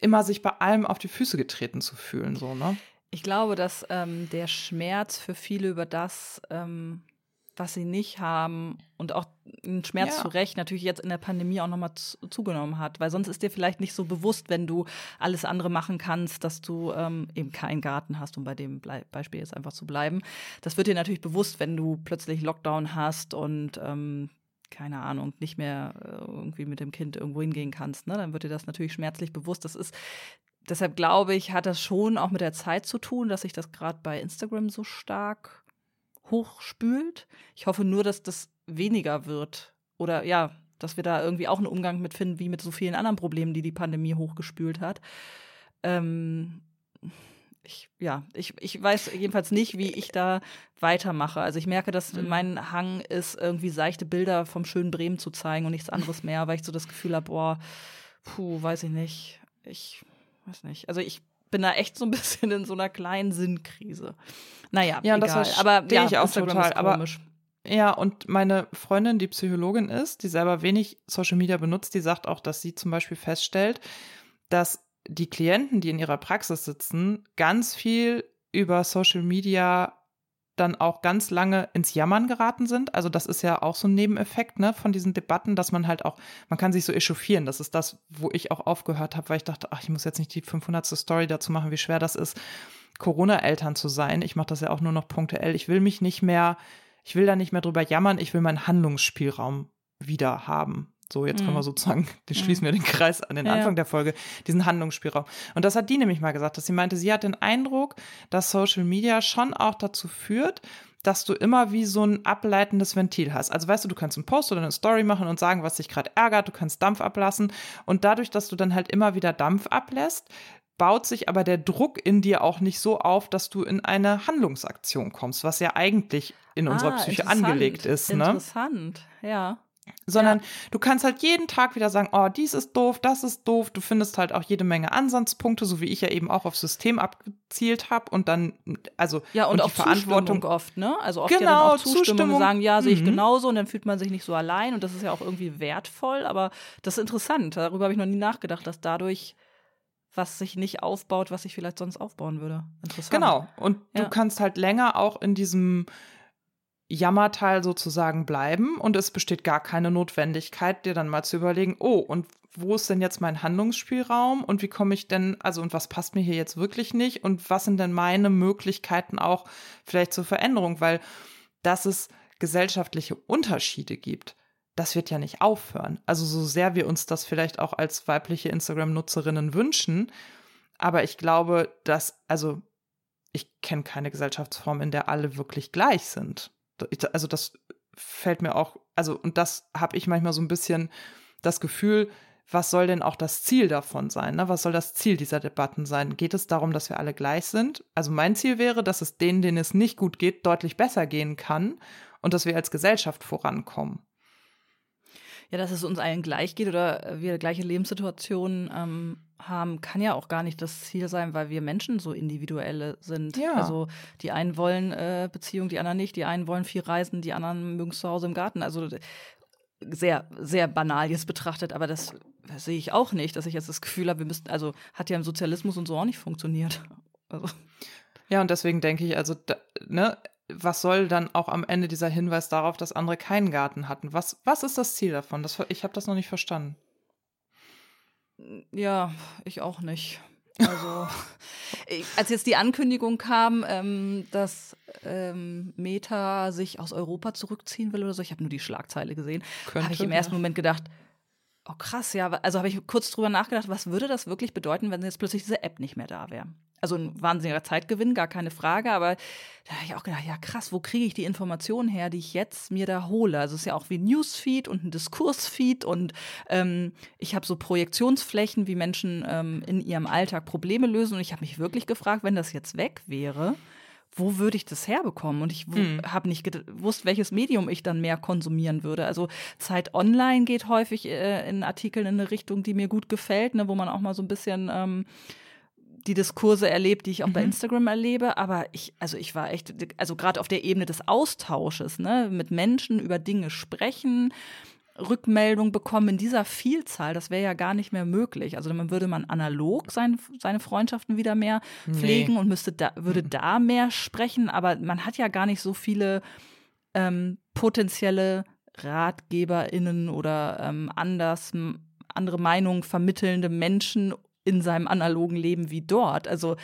immer sich bei allem auf die Füße getreten zu fühlen, so, ne? Ich glaube, dass ähm, der Schmerz für viele über das ähm, was sie nicht haben und auch ein Schmerz Ja. zu Recht natürlich jetzt in der Pandemie auch nochmal zugenommen hat. Weil sonst ist dir vielleicht nicht so bewusst, wenn du alles andere machen kannst, dass du ähm, eben keinen Garten hast, um bei dem Blei Beispiel jetzt einfach zu bleiben. Das wird dir natürlich bewusst, wenn du plötzlich Lockdown hast und ähm, keine Ahnung, nicht mehr äh, irgendwie mit dem Kind irgendwo hingehen kannst, ne? dann wird dir das natürlich schmerzlich bewusst. Das ist, deshalb glaube ich, hat das schon auch mit der Zeit zu tun, dass sich das gerade bei Instagram so stark hochspült. Ich hoffe nur, dass das weniger wird. Oder ja, dass wir da irgendwie auch einen Umgang mit finden, wie mit so vielen anderen Problemen, die die Pandemie hochgespült hat. Ähm, ich, ja, ich, ich weiß jedenfalls nicht, wie ich da weitermache. Also ich merke, dass Mhm. mein Hang ist, irgendwie seichte Bilder vom schönen Bremen zu zeigen und nichts anderes mehr, weil ich so das Gefühl habe, boah, puh, weiß ich nicht. Ich weiß nicht. Also ich bin da echt so ein bisschen in so einer kleinen Sinnkrise. Naja, Ja, das egal. verstehe aber ja, ich auch Instagram total, aber- komisch. Ja, und meine Freundin, die Psychologin ist, die selber wenig Social Media benutzt, die sagt auch, dass sie zum Beispiel feststellt, dass die Klienten, die in ihrer Praxis sitzen, ganz viel über Social Media dann auch ganz lange ins Jammern geraten sind. Also das ist ja auch so ein Nebeneffekt ne, von diesen Debatten, dass man halt auch, man kann sich so echauffieren. Das ist das, wo ich auch aufgehört habe, weil ich dachte, ach, ich muss jetzt nicht die 500. Story dazu machen, wie schwer das ist, Corona-Eltern zu sein. Ich mache das ja auch nur noch punktuell. Ich will mich nicht mehr, ich will da nicht mehr drüber jammern. Ich will meinen Handlungsspielraum wieder haben. So, jetzt können Mhm. wir sozusagen, die schließen wir den Kreis an den Ja, Anfang der Folge, diesen Handlungsspielraum. Und das hat die nämlich mal gesagt, dass sie meinte, sie hat den Eindruck, dass Social Media schon auch dazu führt, dass du immer wie so ein ableitendes Ventil hast. Also weißt du, du kannst einen Post oder eine Story machen und sagen, was dich gerade ärgert, du kannst Dampf ablassen. Und dadurch, dass du dann halt immer wieder Dampf ablässt, baut sich aber der Druck in dir auch nicht so auf, dass du in eine Handlungsaktion kommst, was ja eigentlich in unserer Ah, Psyche angelegt ist. Ne? Interessant, ja. Sondern du kannst halt jeden Tag wieder sagen, oh, dies ist doof, das ist doof. Du findest halt auch jede Menge Ansatzpunkte, so wie ich ja eben auch auf System abgezielt habe und dann, also Ja, und, die auch Verantwortung. Zustimmung oft, ne? Also oft ja dann Genau, auch Zustimmung, Zustimmung. und sagen, ja, sehe ich Mhm. genauso und dann fühlt man sich nicht so allein und das ist ja auch irgendwie wertvoll, aber das ist interessant. Darüber habe ich noch nie nachgedacht, dass dadurch was sich nicht aufbaut, was sich vielleicht sonst aufbauen würde. Interessant. Genau. Und Ja. du kannst halt länger auch in diesem Jammerteil sozusagen bleiben und es besteht gar keine Notwendigkeit, dir dann mal zu überlegen, oh, und wo ist denn jetzt mein Handlungsspielraum und wie komme ich denn, also und was passt mir hier jetzt wirklich nicht und was sind denn meine Möglichkeiten auch vielleicht zur Veränderung, weil dass es gesellschaftliche Unterschiede gibt, das wird ja nicht aufhören. Also so sehr wir uns das vielleicht auch als weibliche Instagram-Nutzerinnen wünschen, aber ich glaube, dass, also ich kenne keine Gesellschaftsform, in der alle wirklich gleich sind. Also das fällt mir auch, also und das habe ich manchmal so ein bisschen das Gefühl, was soll denn auch das Ziel davon sein? Ne? Was soll das Ziel dieser Debatten sein? Geht es darum, dass wir alle gleich sind? Also mein Ziel wäre, dass es denen, denen es nicht gut geht, deutlich besser gehen kann und dass wir als Gesellschaft vorankommen. Ja, dass es uns allen gleich geht oder wir gleiche Lebenssituationen ähm, haben, kann ja auch gar nicht das Ziel sein, weil wir Menschen so individuelle sind. Ja. Also die einen wollen äh, Beziehung, die anderen nicht. Die einen wollen viel reisen, die anderen mögen es zu Hause im Garten. Also sehr, sehr banal jetzt betrachtet, aber das sehe ich auch nicht, dass ich jetzt das Gefühl habe, wir müssten, also hat ja im Sozialismus und so auch nicht funktioniert. Also, Ja, und deswegen denke ich, also, da, ne, was soll dann auch am Ende dieser Hinweis darauf, dass andere keinen Garten hatten? Was, was ist das Ziel davon? Das, ich habe das noch nicht verstanden. Ja, ich auch nicht. Also, als jetzt die Ankündigung kam, ähm, dass ähm, Meta sich aus Europa zurückziehen will oder so, ich habe nur die Schlagzeile gesehen, habe ich im ersten. Moment gedacht, oh krass, ja, also habe ich kurz drüber nachgedacht, was würde das wirklich bedeuten, wenn jetzt plötzlich diese App nicht mehr da wäre? Also ein wahnsinniger Zeitgewinn, gar keine Frage, aber da habe ich auch gedacht, ja krass, wo kriege ich die Informationen her, die ich jetzt mir da hole? Also es ist ja auch wie ein Newsfeed und ein Diskursfeed und ähm, ich habe so Projektionsflächen, wie Menschen ähm, in ihrem Alltag Probleme lösen und ich habe mich wirklich gefragt, wenn das jetzt weg wäre, wo würde ich das herbekommen? Und ich Hm. habe nicht gewusst, welches Medium ich dann mehr konsumieren würde. Also Zeit Online geht häufig äh, in Artikeln in eine Richtung, die mir gut gefällt, ne, wo man auch mal so ein bisschen ähm, die Diskurse erlebt, die ich auch bei Mhm. Instagram erlebe. Aber ich, also ich war echt, also gerade auf der Ebene des Austausches, ne, mit Menschen über Dinge sprechen, Rückmeldung bekommen in dieser Vielzahl, das wäre ja gar nicht mehr möglich. Also dann würde man analog sein, seine Freundschaften wieder mehr Nee. pflegen und müsste da, würde da mehr sprechen, aber man hat ja gar nicht so viele ähm, potenzielle RatgeberInnen oder ähm, anders, andere Meinungen vermittelnde Menschen in seinem analogen Leben wie dort. Also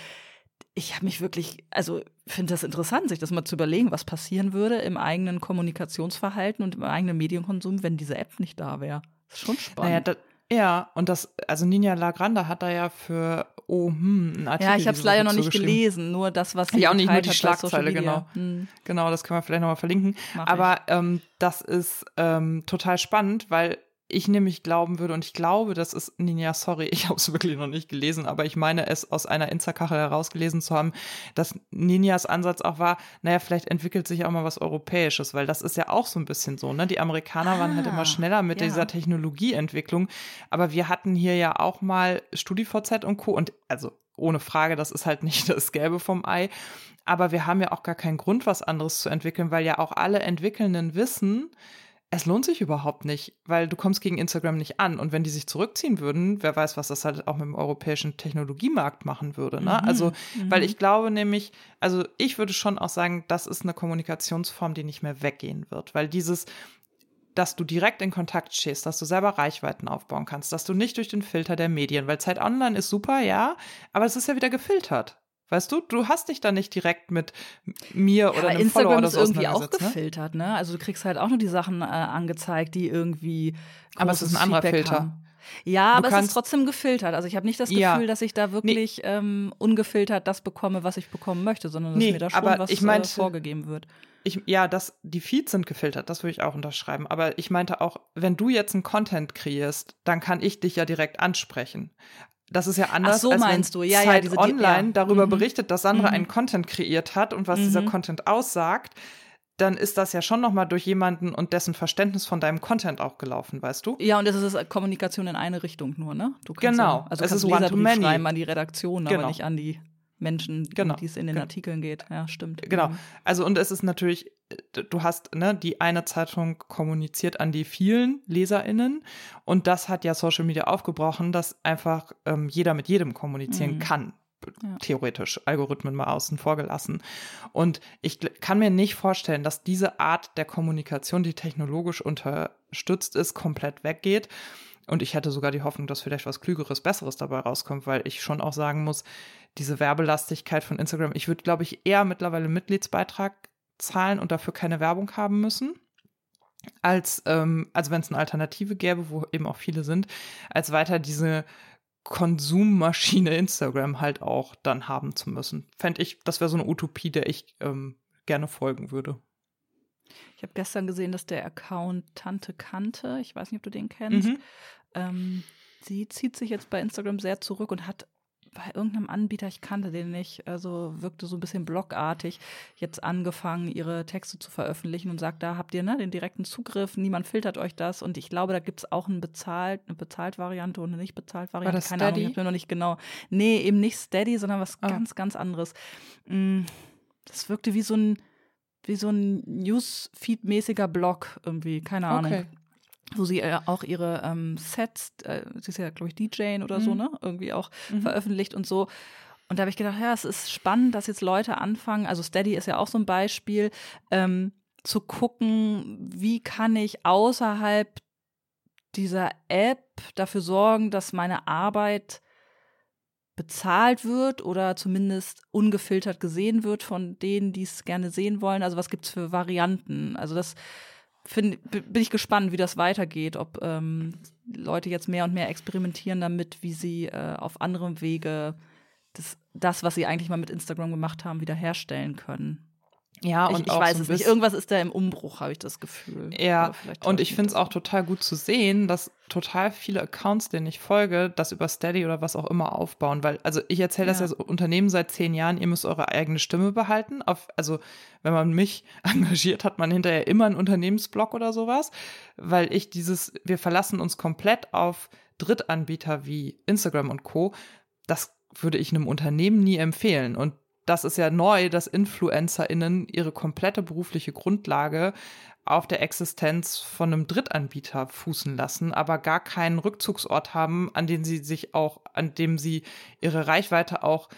ich habe mich wirklich, also finde das interessant, sich das mal zu überlegen, was passieren würde im eigenen Kommunikationsverhalten und im eigenen Medienkonsum, wenn diese App nicht da wäre. Das ist schon spannend. Naja, da, ja, und das, also Ninja Lagranda hat da ja für, oh, hm, einen Artikel. Ja, ich habe es leider noch nicht gelesen, nur das, was sie Ja, auch nicht nur die Schlagzeile, genau. Hm. Genau, das können wir vielleicht nochmal verlinken. Mach Aber ähm, das ist ähm, total spannend, weil ich nämlich glauben würde, und ich glaube, das ist, Ninja, sorry, ich habe es wirklich noch nicht gelesen, aber ich meine es aus einer Insta-Kachel herausgelesen zu haben, dass Ninjas Ansatz auch war, naja, vielleicht entwickelt sich auch mal was Europäisches, weil das ist ja auch so ein bisschen so, ne? Die Amerikaner ah, waren halt immer ah, schneller mit ja. dieser Technologieentwicklung, aber wir hatten hier ja auch mal StudiVZ und Co. und also ohne Frage, das ist halt nicht das Gelbe vom Ei. Aber wir haben ja auch gar keinen Grund, was anderes zu entwickeln, weil ja auch alle Entwickelnden wissen, es lohnt sich überhaupt nicht, weil du kommst gegen Instagram nicht an. Und wenn die sich zurückziehen würden, wer weiß, was das halt auch mit dem europäischen Technologiemarkt machen würde. Ne? Mhm, also, mhm. weil ich glaube nämlich, also ich würde schon auch sagen, das ist eine Kommunikationsform, die nicht mehr weggehen wird, weil dieses, dass du direkt in Kontakt stehst, dass du selber Reichweiten aufbauen kannst, dass du nicht durch den Filter der Medien, weil Zeit Online ist super, ja, aber es ist ja wieder gefiltert. Weißt du, du hast dich da nicht direkt mit mir oder ja, einem Instagram Follower oder so ist irgendwie auch ne? gefiltert, ne? Also du kriegst halt auch nur die Sachen äh, angezeigt, die irgendwie Aber es ist ein anderer Feedback Filter. Haben. Ja, du aber es ist trotzdem gefiltert. Also ich habe nicht das Gefühl, ja. dass ich da wirklich nee. ähm, ungefiltert das bekomme, was ich bekommen möchte, sondern dass nee, mir da schon was ich meinte, äh, vorgegeben wird. Ich, ja, das, die Feeds sind gefiltert, das würde ich auch unterschreiben. Aber ich meinte auch, wenn du jetzt einen Content kreierst, dann kann ich dich ja direkt ansprechen. Das ist ja anders, Ach so, als meinst wenn du. Ja, Zeit ja, Online ja. darüber mhm. berichtet, dass Sandra mhm. einen Content kreiert hat und was mhm. dieser Content aussagt, dann ist das ja schon nochmal durch jemanden und dessen Verständnis von deinem Content auch gelaufen, weißt du? Ja, und es ist Kommunikation in eine Richtung nur, ne? Du kannst genau. Ja, also es kannst ist Leserbrief schreiben an die Redaktion, genau. aber nicht an die Menschen, genau. die es in den genau. Artikeln geht. Ja, stimmt. Genau. Mhm. Also und es ist natürlich, du hast, ne, die eine Zeitung kommuniziert an die vielen LeserInnen und das hat ja Social Media aufgebrochen, dass einfach ähm, jeder mit jedem kommunizieren mhm. kann. Ja. Theoretisch, Algorithmen mal außen vor gelassen. Und ich kann mir nicht vorstellen, dass diese Art der Kommunikation, die technologisch unterstützt ist, komplett weggeht. Und ich hätte sogar die Hoffnung, dass vielleicht was Klügeres, Besseres dabei rauskommt, weil ich schon auch sagen muss, diese Werbelastigkeit von Instagram, ich würde, glaube ich, eher mittlerweile Mitgliedsbeitrag zahlen und dafür keine Werbung haben müssen. Als, ähm, also wenn es eine Alternative gäbe, wo eben auch viele sind, als weiter diese Konsummaschine Instagram halt auch dann haben zu müssen. Fände ich, das wäre so eine Utopie, der ich ähm, gerne folgen würde. Ich habe gestern gesehen, dass der Account Tante Kante, ich weiß nicht, ob du den kennst, mhm. ähm, sie zieht sich jetzt bei Instagram sehr zurück und hat bei irgendeinem Anbieter, ich kannte den nicht, also wirkte so ein bisschen blogartig, jetzt angefangen, ihre Texte zu veröffentlichen und sagt, da habt ihr ne, den direkten Zugriff, niemand filtert euch das und ich glaube, da gibt es auch ein bezahlt, eine bezahlt Variante und eine nicht bezahlt Variante. War das Keine Steady? Ahnung, ich habe noch nicht genau. Nee, eben nicht Steady, sondern was oh. ganz, ganz anderes. Mm, das wirkte wie so ein, wie so ein Newsfeed-mäßiger Blog irgendwie, keine Ahnung. Okay wo sie äh, auch ihre ähm, Sets, äh, sie ist ja, glaube ich, DJing oder mhm. so, ne? Irgendwie auch mhm. veröffentlicht und so. Und da habe ich gedacht, ja, es ist spannend, dass jetzt Leute anfangen, also Steady ist ja auch so ein Beispiel, ähm, zu gucken, wie kann ich außerhalb dieser App dafür sorgen, dass meine Arbeit bezahlt wird oder zumindest ungefiltert gesehen wird von denen, die es gerne sehen wollen. Also was gibt es für Varianten? Also das find, bin ich gespannt, wie das weitergeht, ob ähm, Leute jetzt mehr und mehr experimentieren damit, wie sie äh, auf anderem Wege das, das, was sie eigentlich mal mit Instagram gemacht haben, wieder herstellen können. Ja, und ich, ich weiß so es nicht. Irgendwas ist da im Umbruch, habe ich das Gefühl. Ja, und ich finde es auch total gut zu sehen, dass total viele Accounts, denen ich folge, das über Steady oder was auch immer aufbauen. Weil, also ich erzähle das ja so Unternehmen seit zehn Jahren, ihr müsst eure eigene Stimme behalten. Auf, also wenn man mich engagiert, hat man hinterher immer einen Unternehmensblog oder sowas. Weil ich dieses, wir verlassen uns komplett auf Drittanbieter wie Instagram und Co. Das würde ich einem Unternehmen nie empfehlen. Und das ist ja neu, dass InfluencerInnen ihre komplette berufliche Grundlage auf der Existenz von einem Drittanbieter fußen lassen, aber gar keinen Rückzugsort haben, an dem sie sich auch, an dem sie ihre Reichweite auch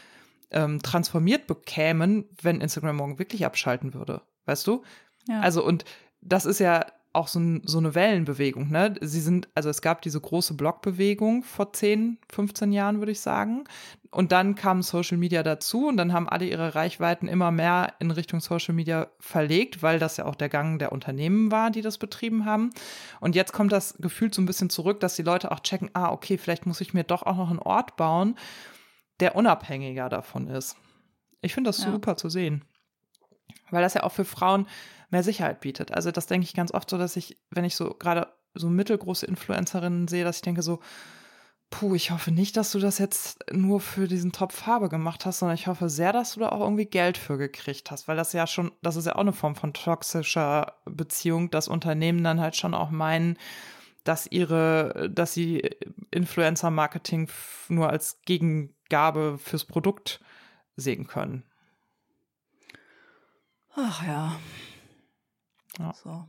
ähm, transformiert bekämen, wenn Instagram morgen wirklich abschalten würde. Weißt du? Ja. Also und das ist ja auch so, ein, so, eine Wellenbewegung. Ne? Sie sind, also es gab diese große Blogbewegung vor 10, 15 Jahren, würde ich sagen. Und dann kam Social Media dazu und dann haben alle ihre Reichweiten immer mehr in Richtung Social Media verlegt, weil das ja auch der Gang der Unternehmen war, die das betrieben haben. Und jetzt kommt das Gefühl so ein bisschen zurück, dass die Leute auch checken, ah, okay, vielleicht muss ich mir doch auch noch einen Ort bauen, der unabhängiger davon ist. Ich finde das ja. super zu sehen. Weil das ja auch für Frauen mehr Sicherheit bietet. Also das denke ich ganz oft so, dass ich, wenn ich so gerade so mittelgroße Influencerinnen sehe, dass ich denke so, puh, ich hoffe nicht, dass du das jetzt nur für diesen Top Farbe gemacht hast, sondern ich hoffe sehr, dass du da auch irgendwie Geld für gekriegt hast, weil das ja schon, das ist ja auch eine Form von toxischer Beziehung, dass Unternehmen dann halt schon auch meinen, dass ihre, dass sie Influencer-Marketing nur als Gegengabe fürs Produkt sehen können. Ach ja. Ja. So.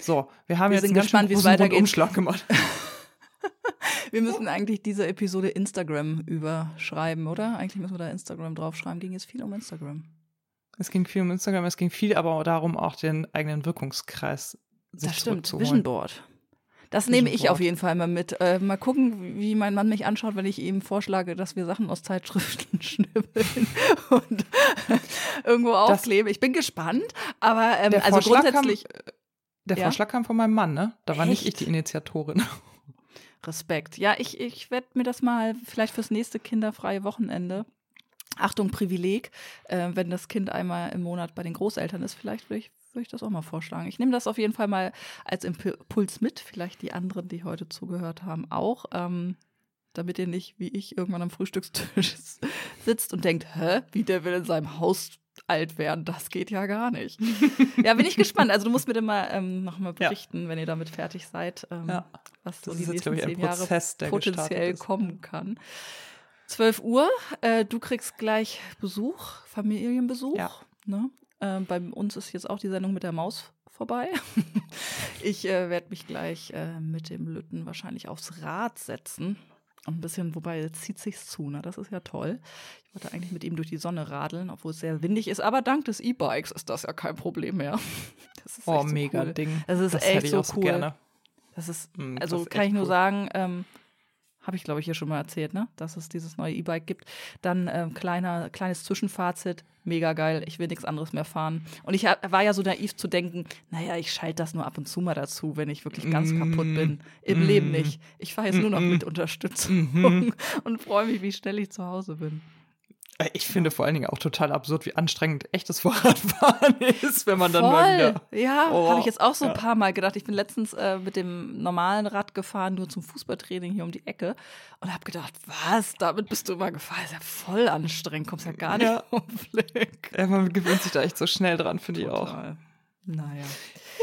so, wir haben wir jetzt sind einen gespannt, wie es weitergeht. Umschlag gemacht. wir müssen eigentlich diese Episode Instagram überschreiben, oder? Eigentlich müssen wir da Instagram draufschreiben. Ging jetzt viel um Instagram. Es ging viel um Instagram, es ging viel aber darum, auch den eigenen Wirkungskreis sich Das stimmt, Vision Board. Das nehme ich auf jeden Fall mal mit. Äh, mal gucken, wie mein Mann mich anschaut, wenn ich ihm vorschlage, dass wir Sachen aus Zeitschriften schnibbeln und irgendwo aufkleben. Ich bin gespannt, aber ähm, also grundsätzlich. Kam, der ja? Vorschlag kam von meinem Mann, ne? Da war Echt? nicht ich die Initiatorin. Respekt. Ja, ich, ich werde mir das mal vielleicht fürs nächste kinderfreie Wochenende Achtung, Privileg, äh, wenn das Kind einmal im Monat bei den Großeltern ist, vielleicht würde ich, würd ich das auch mal vorschlagen. Ich nehme das auf jeden Fall mal als Impuls mit, vielleicht die anderen, die heute zugehört haben, auch. Ähm, damit ihr nicht, wie ich, irgendwann am Frühstückstisch sitzt und denkt, hä, wie der will in seinem Haus alt werden, das geht ja gar nicht. ja, bin ich gespannt. Also du musst mir dann mal ähm, nochmal berichten, ja. wenn ihr damit fertig seid, ähm, ja. was so das die nächsten jetzt, zehn Prozess, Jahre potenziell kommen kann. 12 Uhr, äh, du kriegst gleich Besuch, Familienbesuch. Ja. Ne? Äh, bei uns ist jetzt auch die Sendung mit der Maus vorbei. ich äh, werde mich gleich äh, mit dem Lütten wahrscheinlich aufs Rad setzen ein bisschen, wobei zieht sich's zu, ne? Das ist ja toll. Ich wollte eigentlich mit ihm durch die Sonne radeln, obwohl es sehr windig ist, aber dank des E-Bikes ist das ja kein Problem mehr. oh, mega cool. Ding. Das ist das echt so cool. Gerne. Das ist, hm, also das ist kann ich nur cool. sagen, ähm, habe ich glaube ich hier schon mal erzählt, ne? Dass es dieses neue E-Bike gibt. Dann ähm, kleiner, kleines Zwischenfazit, mega geil, ich will nichts anderes mehr fahren. Und ich war ja so naiv zu denken, naja, ich schalte das nur ab und zu mal dazu, wenn ich wirklich ganz mm, kaputt bin. Im mm, Leben nicht. Ich fahre jetzt mm, nur noch mit Unterstützung mm-hmm. und freue mich, wie schnell ich zu Hause bin. Ich finde vor allen Dingen auch total absurd, wie anstrengend echtes Fahrradfahren ist, wenn man dann Voll. mal wieder. Ja, oh, habe ich jetzt auch so ein paar Mal gedacht. Ich bin letztens äh, mit dem normalen Rad gefahren, nur zum Fußballtraining hier um die Ecke und habe gedacht, was? Damit bist du immer gefahren? Ist ja voll anstrengend, kommst ja gar nicht ja. auf Blick. Ja, man gewöhnt sich da echt so schnell dran, finde ich auch. Naja.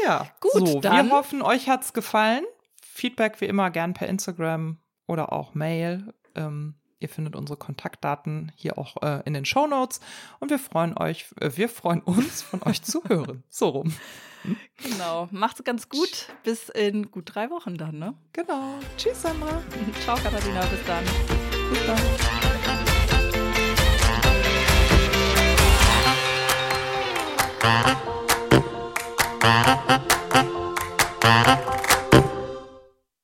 Ja, gut. So, dann. wir hoffen, euch hat's gefallen. Feedback wie immer gern per Instagram oder auch Mail. Ähm, Ihr findet unsere Kontaktdaten hier auch äh, in den Show Notes und wir freuen euch, äh, wir freuen uns, von euch zu hören. So rum. Genau. Macht's ganz gut. Bis in gut drei Wochen dann, ne? Genau. Tschüss, Sandra. Ciao, Katharina. Bis dann. Bis dann.